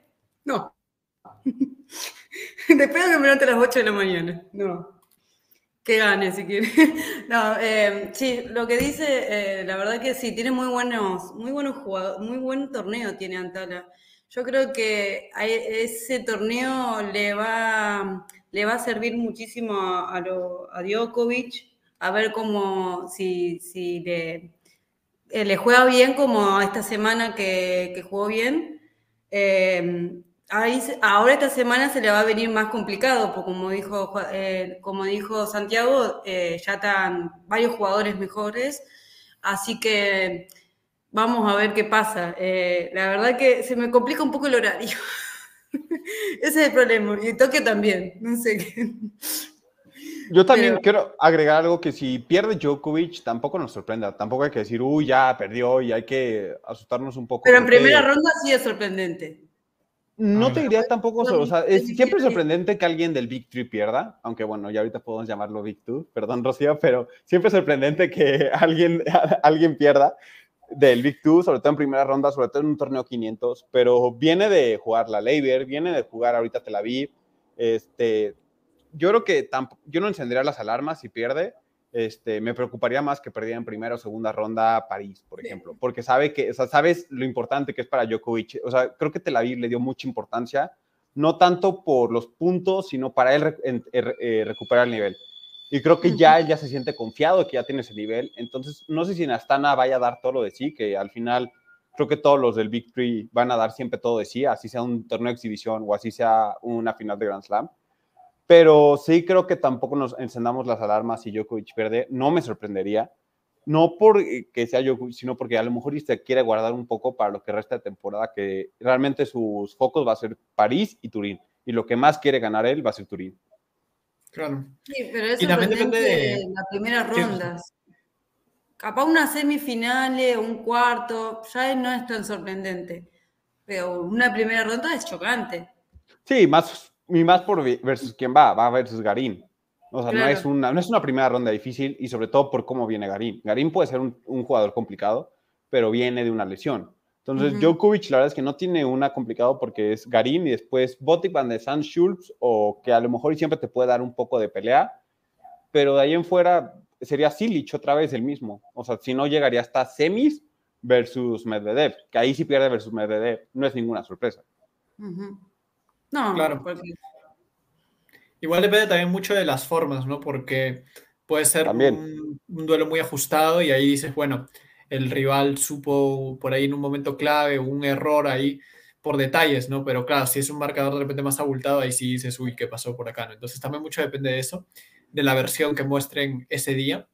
Después de que me levante a las 8 de la mañana. No. Que gane si quiere. No, eh, sí, lo que dice, eh, la verdad que sí, tiene muy buenos, muy buenos jugadores, muy buen torneo tiene Antala. Yo creo que a ese torneo le va le va a servir muchísimo a, Djokovic, a ver cómo, si, si le, eh, le, juega bien como esta semana que, jugó bien. Eh, ahora esta semana se le va a venir más complicado, porque como dijo, eh, como dijo Santiago, ya están varios jugadores mejores, así que vamos a ver qué pasa. la verdad que se me complica un poco el horario. Ese es el problema. Y Tokio también. No sé qué. Yo también quiero agregar algo que si pierde Djokovic, tampoco nos sorprenda. Tampoco hay que decir, uy, ya perdió y hay que asustarnos un poco. Pero en primera ronda sí es sorprendente. No te diría tampoco, o sea, es siempre sorprendente que alguien del Big Three pierda, aunque bueno, ya ahorita podemos llamarlo Big Two, perdón Rocío, pero siempre es sorprendente que alguien, alguien pierda del Big Two, sobre todo en primera ronda, sobre todo en un torneo 500, pero viene de jugar la Leiber, viene de jugar ahorita Tel Aviv. Este, yo creo que yo no encendería las alarmas si pierde. Este, me preocuparía más que perdiera en primera o segunda ronda París, por ejemplo, porque sabe que, o sea, sabes lo importante que es para Djokovic. O sea, creo que Tel Aviv le dio mucha importancia, no tanto por los puntos, sino para él eh, recuperar el nivel. Y creo que ya él ya se siente confiado que ya tiene ese nivel. Entonces, no sé si en Astana vaya a dar todo lo de sí, que al final creo que todos los del Big Three van a dar siempre todo de sí, así sea un torneo de exhibición o así sea una final de Grand Slam. Pero sí creo que tampoco nos encendamos las alarmas si Djokovic pierde. No me sorprendería. No porque sea Djokovic, sino porque a lo mejor se quiere guardar un poco para lo que resta de temporada, que realmente sus focos va a ser París y Turín. Y lo que más quiere ganar él va a ser Turín. Claro. Sí, pero eso también depende de las primeras rondas. Capaz una semifinal o un cuarto, ya no es tan sorprendente. Pero una primera ronda es chocante. Sí, más, y más por versus quién va, va versus Garín. O sea, no, es una, no es una primera ronda difícil y sobre todo por cómo viene Garín. Garín puede ser un, un jugador complicado, pero viene de una lesión. Entonces, Djokovic, la verdad es que no tiene una complicado porque es Garín y después Botic Van de San Schultz, o que a lo mejor siempre te puede dar un poco de pelea, pero de ahí en fuera sería Silic otra vez el mismo. O sea, si no llegaría hasta semis versus Medvedev, que ahí si pierde versus Medvedev, no es ninguna sorpresa. No, claro. Igual depende también mucho de las formas, ¿no? Porque puede ser un, un, duelo muy ajustado y ahí dices, bueno, el rival supo por ahí en un momento clave, un error ahí por detalles, ¿no? Pero claro, si es un marcador de repente más abultado, ahí sí dices, uy, ¿qué pasó por acá? ¿no? Entonces también mucho depende de eso, de la versión que muestren ese día.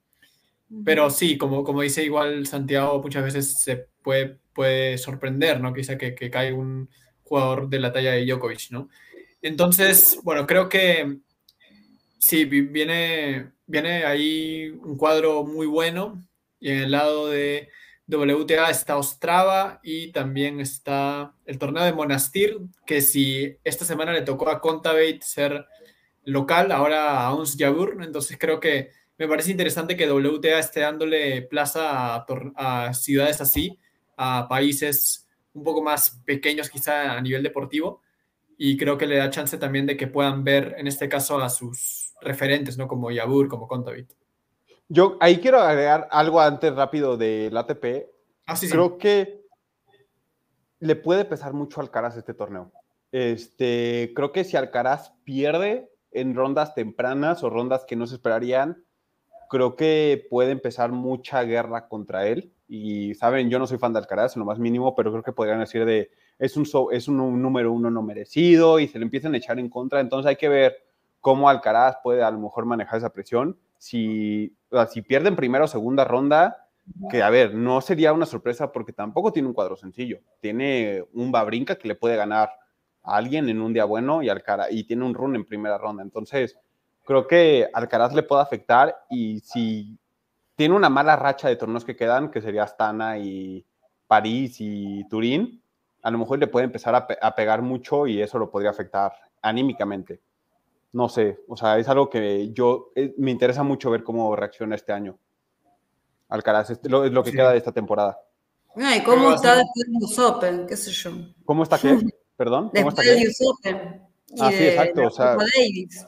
Pero sí, como, como dice igual Santiago, muchas veces se puede, puede sorprender, ¿no? Quizá que, que cae un jugador de la talla de Djokovic, ¿no? Entonces, bueno, creo que sí, viene, viene ahí un cuadro muy bueno y en el lado de WTA está Ostrava y también está el torneo de Monastir, que si esta semana le tocó a Contaveit ser local, ahora a Ons Jabur, entonces creo que me parece interesante que WTA esté dándole plaza a, ciudades así, a países un poco más pequeños quizá a nivel deportivo, y creo que le da chance también de que puedan ver en este caso a sus referentes, ¿no? Como Yabur, como Contaveit. Yo ahí quiero agregar algo antes rápido del ATP. Ah, sí, sí. Creo que le puede pesar mucho a Alcaraz este torneo. Este, creo que si Alcaraz pierde en rondas tempranas o rondas que no se esperarían, creo que puede empezar mucha guerra contra él. Y saben, yo no soy fan de Alcaraz en lo más mínimo, pero creo que podrían decir de es un, es un, número uno no merecido y se le empiezan a echar en contra. Entonces hay que ver cómo Alcaraz puede a lo mejor manejar esa presión. Si, si pierde en primera o segunda ronda, que a ver, no sería una sorpresa porque tampoco tiene un cuadro sencillo. Tiene un Babrinca que le puede ganar a alguien en un día bueno y, Alcaraz, y tiene un run en primera ronda. Entonces, creo que Alcaraz le puede afectar y si tiene una mala racha de torneos que quedan, que sería Astana y París y Turín, a lo mejor le puede empezar a, pegar mucho y eso lo podría afectar anímicamente. No sé, o sea, es algo que yo eh, me interesa mucho ver cómo reacciona este año. Alcaraz, es lo, lo que queda de esta temporada. ¿Y cómo está después del US Open? ¿Qué sé yo? ¿Cómo está qué? Perdón. ¿Cómo después del US Open. ah, sí, exacto. O sea, Davis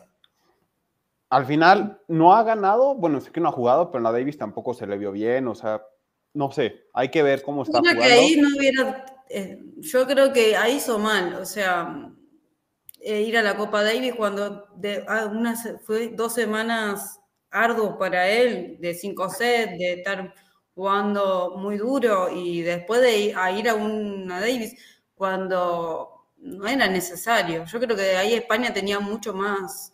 al final no ha ganado, bueno, sé que no ha jugado, pero en la Davis tampoco se le vio bien, o sea, no sé, hay que ver cómo está. jugando. que ahí no hubiera, eh, yo creo que ahí hizo mal, o sea, eh, ir a la Copa Davis cuando de, ah, fue dos semanas arduos para él, de cinco sets, de estar jugando muy duro y después de ir a, ir a una Davis cuando no era necesario. Yo creo que ahí España tenía mucho más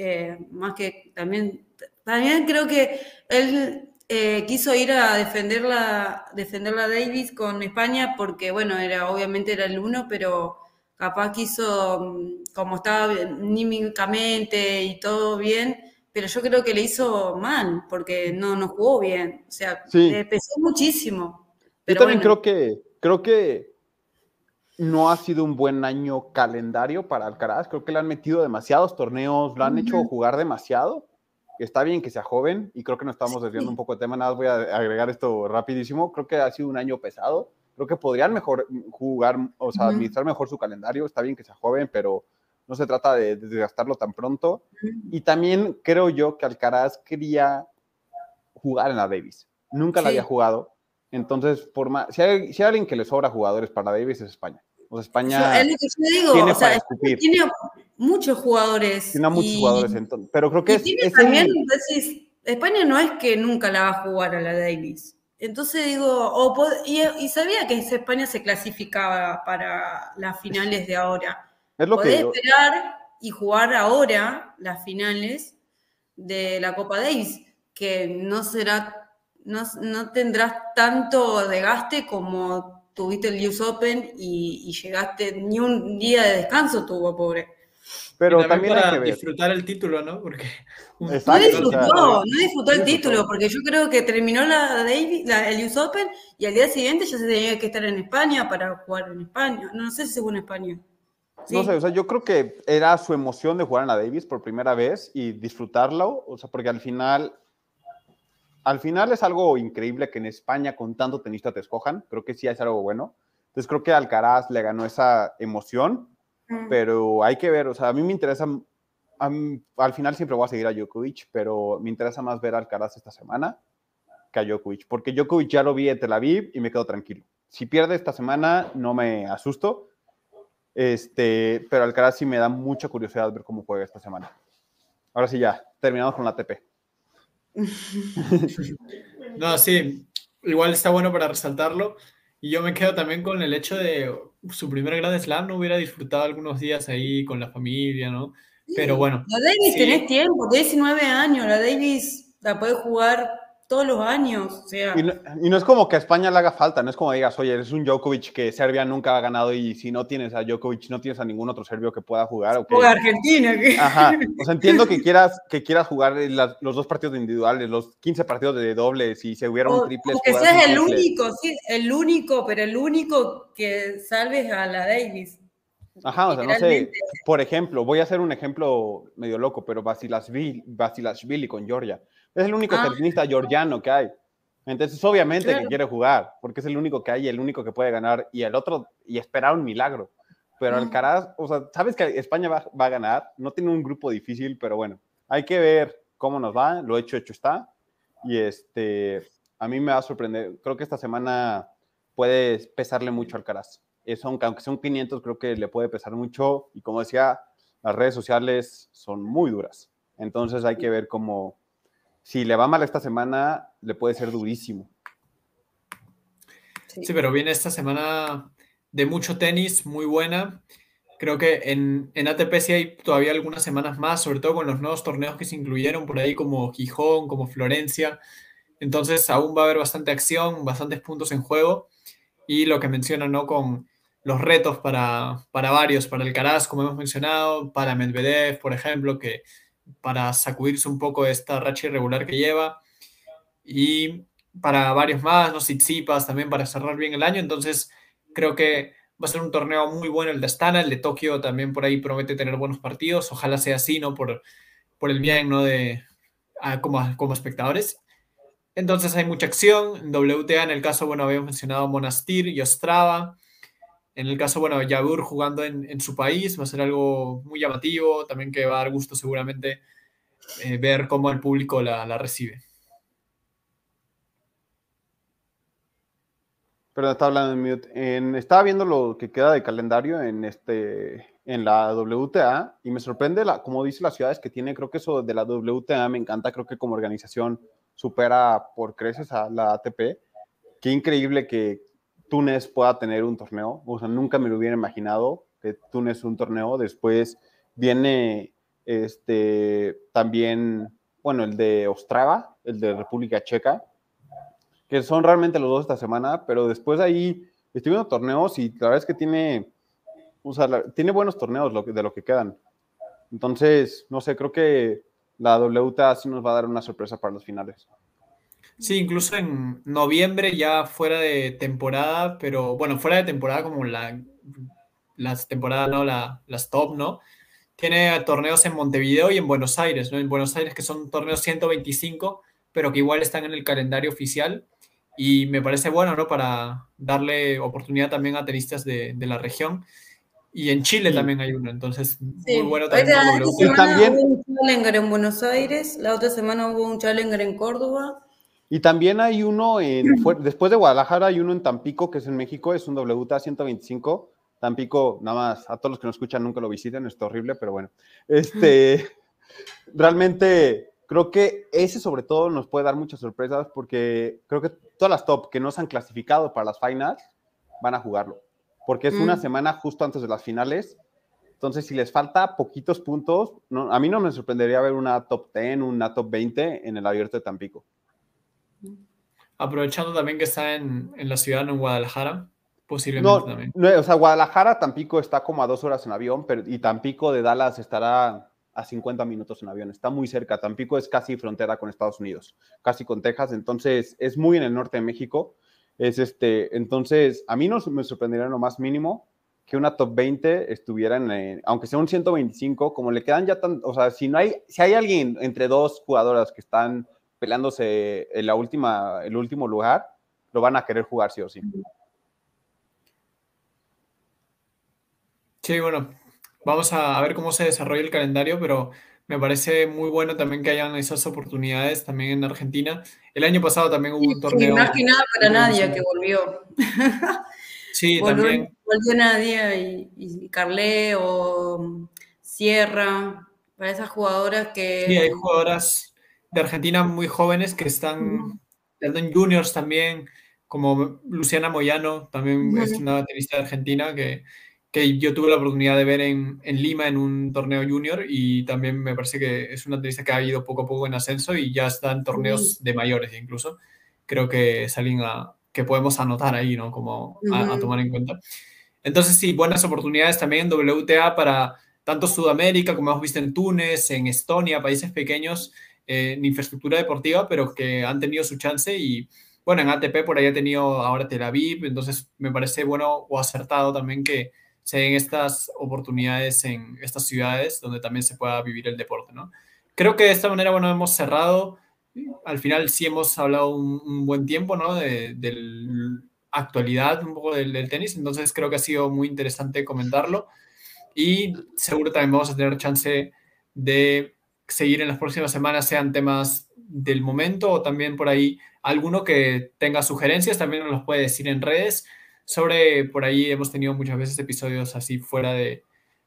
eh, más que también, también creo que él eh, quiso ir a defender la, defender la Davis con España porque, bueno, era obviamente era el uno, pero capaz quiso, mm, como estaba anímicamente y todo bien, pero yo creo que le hizo mal porque no, no jugó bien, o sea, le pesó muchísimo. Yo también creo que, creo que no ha sido un buen año calendario para Alcaraz. Creo que le han metido demasiados torneos, lo han hecho jugar demasiado. Está bien que sea joven y creo que nos estamos desviando un poco de tema. Nada más voy a agregar esto rapidísimo. Creo que ha sido un año pesado. Creo que podrían mejor jugar, o sea, administrar mejor su calendario. Está bien que sea joven, pero no se trata de desgastarlo tan pronto. Y también creo yo que Alcaraz quería jugar en la Davis. Nunca la había jugado. Entonces, por si, hay, si hay alguien que le sobra jugadores para la Davis es España. O España es lo que yo digo, tiene, o sea, tiene muchos jugadores. Tiene muchos jugadores, entonces, pero creo que es, también, España no es que nunca la va a jugar a la Davis. Entonces digo, y, sabía que España se clasificaba para las finales de ahora. Es lo Podés esperar y jugar ahora las finales de la Copa Davis, que no será, no, no tendrás tanto desgaste como tuviste el US Open y, llegaste, ni un día de descanso tuvo, pobre. Pero también, para disfrutar el título, ¿no? Porque no disfrutó, no disfrutó el título, porque yo creo que terminó la, el US Open y al día siguiente ya se tenía que estar en España para jugar en España. No, sé si según España. No sé, o sea, yo creo que era su emoción de jugar en la Davis por primera vez y disfrutarlo, o sea, porque al final al final es algo increíble que en España con tanto tenista te escojan. Creo que sí es algo bueno. Entonces creo que Alcaraz le ganó esa emoción, mm. pero hay que ver, o sea, a mí me interesa, al final siempre voy a seguir a Djokovic, pero me interesa más ver a Alcaraz esta semana que a Djokovic, porque Djokovic ya lo vi en Tel Aviv y me quedo tranquilo. Si pierde esta semana, no me asusto, este, pero Alcaraz sí me da mucha curiosidad ver cómo juega esta semana. Ahora sí ya, terminamos con la ATP. no, sí, igual está bueno para resaltarlo. Y yo me quedo también con el hecho de su primer Grand Slam, no hubiera disfrutado algunos días ahí con la familia, ¿no? Pero bueno. La Davis tenés tiempo, 19 años, la Davis la puede jugar todos los años. O sea. y, no, es como que a España le haga falta, no es como digas, oye, eres un Djokovic que Serbia nunca ha ganado y si no tienes a Djokovic, no tienes a ningún otro serbio que pueda jugar. O Argentina. Ajá, o sea, entiendo que quieras, que quieras jugar los dos partidos individuales, los 15 partidos de dobles y si hubiera un triple. que seas el único, sí, el único, pero el único que salves a la Davis. Ajá, o sea, no sé, por ejemplo, voy a hacer un ejemplo medio loco, pero Vasilashvili con Georgia. Es el único ah. tenista georgiano que hay. Entonces, obviamente que quiere jugar, porque es el único que hay y el único que puede ganar, y el otro, y esperar un milagro. Pero mm. Alcaraz, o sea, sabes que España va, a ganar, no tiene un grupo difícil, pero bueno, hay que ver cómo nos va, lo hecho, hecho está. Y este, a mí me va a sorprender, creo que esta semana puede pesarle mucho al Caraz. Eso, aunque son 500, creo que le puede pesar mucho. Y como decía, las redes sociales son muy duras. Entonces hay que ver cómo, si le va mal esta semana, le puede ser durísimo. Sí, pero viene esta semana de mucho tenis, muy buena. Creo que en, en, ATP sí hay todavía algunas semanas más, sobre todo con los nuevos torneos que se incluyeron por ahí, como Gijón, como Florencia. Entonces aún va a haber bastante acción, bastantes puntos en juego. Y lo que mencionan, ¿no? Con los retos para, para varios, para el Caraz, como hemos mencionado, para Medvedev, por ejemplo, que para sacudirse un poco esta racha irregular que lleva. Y para varios más, los Tsitsipas también para cerrar bien el año. Entonces, creo que va a ser un torneo muy bueno el de Astana, el de Tokio también por ahí promete tener buenos partidos. Ojalá sea así, ¿no? Por, por el bien, ¿no? De, como, como espectadores. Entonces hay mucha acción. En WTA, en el caso, bueno, habíamos mencionado Monastir y Ostrava. En el caso, bueno, Yabur jugando en, su país va a ser algo muy llamativo, también que va a dar gusto seguramente eh, ver cómo el público la, recibe. Pero está hablando en mute. En, estaba viendo lo que queda de calendario en, este, en la WTA y me sorprende, la, como dice las ciudades que tiene, creo que eso de la WTA me encanta, creo que como organización supera por creces a la ATP. Qué increíble que Túnez pueda tener un torneo, o sea, nunca me lo hubiera imaginado que Túnez un torneo. Después viene este, también, bueno, el de Ostrava, el de República Checa, que son realmente los dos esta semana, pero después ahí estoy viendo torneos y la verdad es que tiene, o sea, tiene buenos torneos de lo que quedan. Entonces, no sé, creo que la WTA sí nos va a dar una sorpresa para los finales. Sí, incluso en noviembre ya fuera de temporada, pero bueno, fuera de temporada como la, las temporadas, ¿no? La, las top, ¿no? Tiene torneos en Montevideo y en Buenos Aires, ¿no? En Buenos Aires que son torneos 125, pero que igual están en el calendario oficial y me parece bueno, ¿no? Para darle oportunidad también a tenistas de, de la región. Y en Chile también hay uno, entonces muy bueno también. Esta también hubo un Challenger en Buenos Aires, la otra semana hubo un Challenger en Córdoba. Y también hay uno en, después de Guadalajara, hay uno en Tampico, que es en México, es un WTA 125. Tampico, nada más, a todos los que nos escuchan nunca lo visiten, está horrible, pero bueno. Este, realmente creo que ese sobre todo nos puede dar muchas sorpresas porque creo que todas las top que no se han clasificado para las finals van a jugarlo, porque es una mm. semana justo antes de las finales. Entonces, si les falta poquitos puntos, no, a mí no me sorprendería ver una top 10, una top 20 en el abierto de Tampico. Aprovechando también que está en, en la ciudad, en Guadalajara, posiblemente también. No, o sea, Guadalajara, Tampico está como a dos horas en avión, pero, y Tampico de Dallas estará a 50 minutos en avión. Está muy cerca. Tampico es casi frontera con Estados Unidos, casi con Texas. Entonces, es muy en el norte de México. Es este, entonces, a mí no me sorprendería lo más mínimo que una top 20 estuviera en, aunque sea un 125, como le quedan ya tan, o sea, si no hay, si hay alguien entre dos jugadoras que están peleándose en la última, el último lugar, lo van a querer jugar sí o sí. Sí, bueno, Vamos a, ver cómo se desarrolla el calendario, pero me parece muy bueno también que hayan esas oportunidades también en Argentina. El año pasado también hubo un torneo. más que nada para Nadia que volvió. Sí, también. Volvió Nadia y, y Carlé o Sierra, para esas jugadoras que... Sí, hay jugadoras de Argentina muy jóvenes que están en juniors también, como Luciana Moyano, también es una tenista de Argentina que que yo tuve la oportunidad de ver en, en, Lima en un torneo junior y también me parece que es una tenista que ha ido poco a poco en ascenso y ya está en torneos de mayores incluso. Creo que es alguien que podemos anotar ahí, ¿no? Como a, tomar en cuenta. Entonces, sí, buenas oportunidades también en WTA para tanto Sudamérica, como hemos visto en Túnez, en Estonia, países pequeños en infraestructura deportiva, pero que han tenido su chance y, bueno, en ATP por ahí ha tenido ahora Tel Aviv, entonces me parece bueno o acertado también que se den estas oportunidades en estas ciudades donde también se pueda vivir el deporte, ¿no? Creo que de esta manera, bueno, hemos cerrado. Al final sí hemos hablado un, buen tiempo, ¿no? De, la actualidad un poco del, tenis, entonces creo que ha sido muy interesante comentarlo y seguro también vamos a tener chance de seguir en las próximas semanas sean temas del momento o también por ahí alguno que tenga sugerencias, también nos los puede decir en redes. Sobre, por ahí hemos tenido muchas veces episodios así fuera de,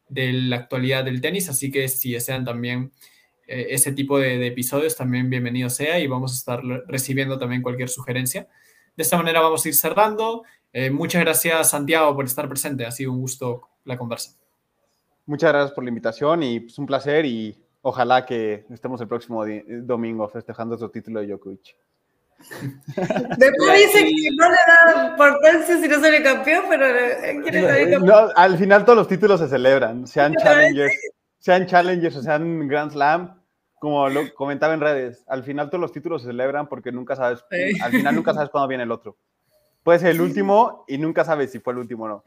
la actualidad del tenis, así que si desean también eh, ese tipo de, episodios, también bienvenido sea y vamos a estar recibiendo también cualquier sugerencia. De esta manera vamos a ir cerrando. Eh, muchas gracias, Santiago, por estar presente. Ha sido un gusto la conversa. Muchas gracias por la invitación y es pues, un placer y ojalá que estemos el próximo domingo festejando su título de Djokovic. Después dice que no le da importancia si no sale campeón, pero quiere salir campeón. al final todos los títulos se celebran, sean challengers, sean challengers o sean Grand Slam, como lo comentaba en redes. Al final todos los títulos se celebran porque nunca sabes, al final nunca sabes cuándo viene el otro. Puede ser el último y nunca sabes si fue el último o no.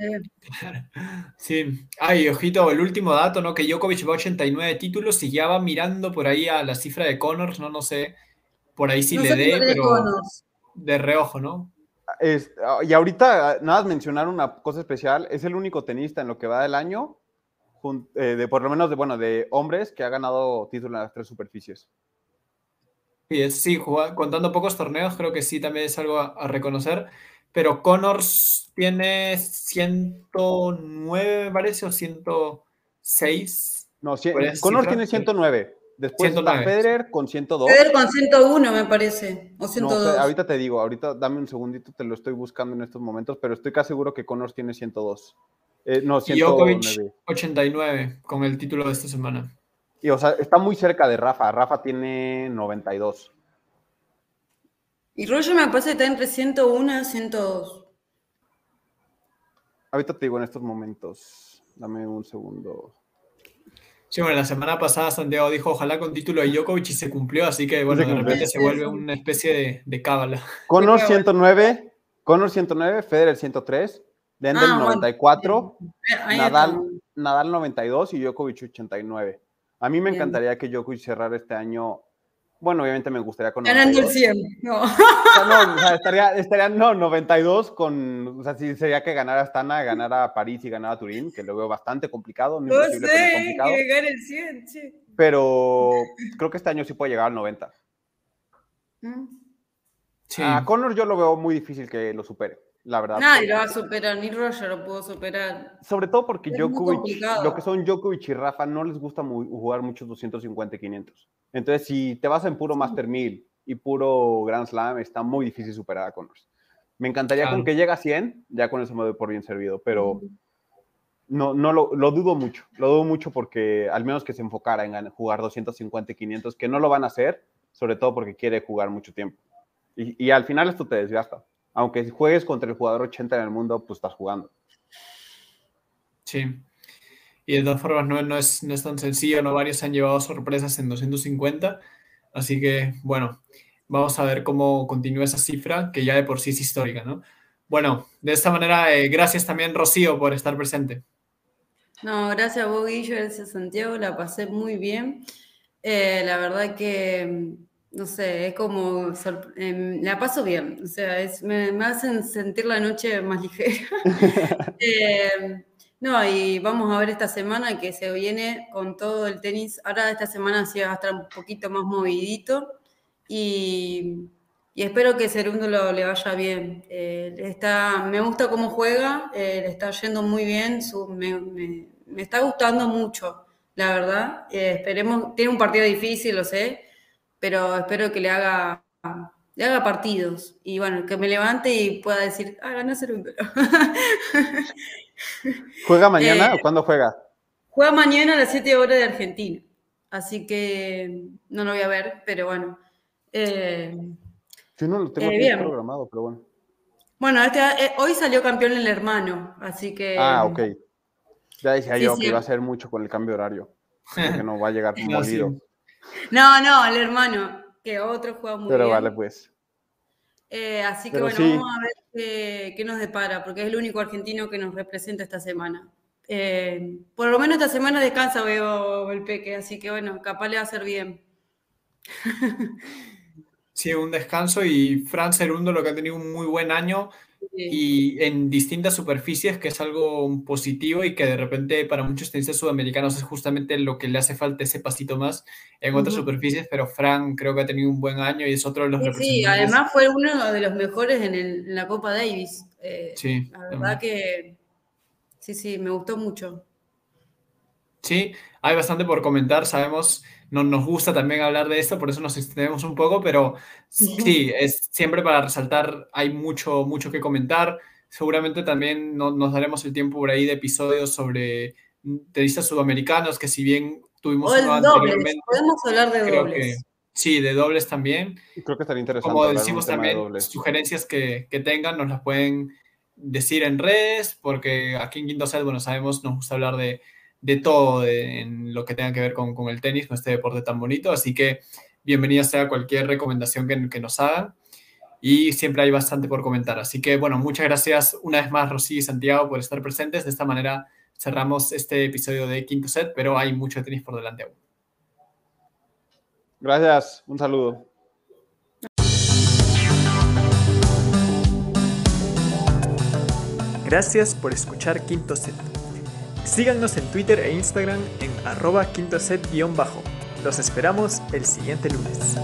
Sí. Ay, ojito, el último dato, ¿no? Que Djokovic va 89 títulos y ya va mirando por ahí a la cifra de Connors, ¿no? No sé, por ahí sí le dé, pero de reojo, ¿no? y ahorita, nada más mencionar una cosa especial, es el único tenista en lo que va del año, eh, de por lo menos de, bueno, de hombres, que ha ganado título en las tres superficies. Sí, sí, contando pocos torneos, creo que sí también es algo a reconocer pero Connors tiene 109, me parece, o 106. No, Connors tiene 109. Después 109. está Federer con 102. Federer con 101, me parece, o 102. No, ahorita te digo, ahorita dame un segundito, te lo estoy buscando en estos momentos, pero estoy casi seguro que Connors tiene 102. Eh, no, 109. Y 89 con el título de esta semana. Y o sea, está muy cerca de Rafa. Rafa tiene 92. Y Roger me parece que está entre 101 y 102. Ahorita te digo en estos momentos. Dame un segundo. Sí, bueno, la semana pasada Santiago dijo ojalá con título de Djokovic y se cumplió, así que bueno, de repente se vuelve una especie de, de cábala. Connor 109, Connor 109, Federer 103, Dendel 94, Nadal, Nadal 92 y Djokovic 89. A mí me encantaría que Djokovic cerrara este año bueno, obviamente me gustaría con. Ganando el 100, no. no, o sea, estaría, estaría, no, 92 con. O sea, sí sería que ganara Astana, ganara París y ganara Turín, que lo veo bastante complicado. No, no sé, complicado. que gane el 100, sí. Pero creo que este año sí puede llegar al 90. Mm. Sí. A Connor yo lo veo muy difícil que lo supere la verdad. Nadie lo va a superar, ni Roger lo pudo superar. Sobre todo porque Djokovic, lo que son Djokovic y Rafa, no les gusta jugar muchos 250 y 500. Entonces, si te vas en puro Master 1000 y puro Grand Slam, está muy difícil superar a Connors. Me encantaría con que llegue a 100, ya con eso me doy por bien servido, pero no, no lo, lo, dudo mucho. Lo dudo mucho porque al menos que se enfocara en jugar 250 y 500, que no lo van a hacer, sobre todo porque quiere jugar mucho tiempo. Y, y al final esto te desgasta aunque juegues contra el jugador 80 en el mundo, pues estás jugando. Sí. Y de todas formas no, es, no es tan sencillo, ¿no? Varios han llevado sorpresas en 250. Así que, bueno, vamos a ver cómo continúa esa cifra, que ya de por sí es histórica, ¿no? Bueno, de esta manera, eh, gracias también, Rocío, por estar presente. No, gracias a vos, Guillo, gracias Santiago, la pasé muy bien. Eh, la verdad que no sé, es como, em, la paso bien, o sea, es, me, hacen sentir la noche más ligera. Em, no, y vamos a ver esta semana que se viene con todo el tenis. Ahora esta semana sí va a estar un poquito más movidito y, espero que Cerundo lo, le vaya bien. Eh, está, me gusta cómo juega, eh, le está yendo muy bien, me, está gustando mucho, la verdad. Eh, esperemos, tiene un partido difícil, lo sé, pero espero que le haga, le haga partidos y bueno, que me levante y pueda decir, ah, ganó un ¿Juega mañana o eh, cuándo juega? Juega mañana a las 7 horas de Argentina, así que no lo voy a ver, pero bueno. Eh, Yo no lo tengo eh, programado, pero bueno. Bueno, este, hoy salió campeón el hermano, así que... Ah, ok. Ya decía yo que iba a ser mucho con el cambio horario, que no va a llegar molido. No, no, el hermano, que otro juega muy Pero bien. vale, pues. Eh, así que bueno, vamos a ver qué, nos depara, porque es el único argentino que nos representa esta semana. Eh, por lo menos esta semana descansa, veo el peque, así que bueno, capaz le va a hacer bien. Sí, un descanso y Fran Cerundo lo que ha tenido un muy buen año. Y en distintas superficies, que es algo positivo y que de repente para muchos tenistas sudamericanos es justamente lo que le hace falta ese pasito más en otras superficies, pero Fran creo que ha tenido un buen año y es otro de los sí, representantes. Sí, además fue uno de los mejores en, la Copa Davis. Eh, sí. La verdad que sí, sí, me gustó mucho. Sí, hay bastante por comentar, sabemos nos gusta también hablar de esto, por eso nos extendemos un poco, pero sí, es siempre para resaltar, hay mucho, mucho que comentar. Seguramente también nos daremos el tiempo por ahí de episodios sobre tenistas sudamericanos, que si bien tuvimos o podemos hablar de dobles. sí, de dobles también. Creo que estaría interesante. Como decimos también, sugerencias que, que, tengan nos las pueden decir en redes, porque aquí en Quinto Set, bueno, sabemos, nos gusta hablar de, de todo en lo que tenga que ver con, el tenis, con este deporte tan bonito. Así que bienvenida sea cualquier recomendación que, nos hagan. Y siempre hay bastante por comentar. Así que, bueno, muchas gracias una vez más, Rosy y Santiago, por estar presentes. De esta manera cerramos este episodio de Quinto Set, pero hay mucho tenis por delante aún. Gracias, un saludo. Gracias por escuchar Quinto Set. Síganos en Twitter e Instagram en arroba quinto set-bajo. Los esperamos el siguiente lunes.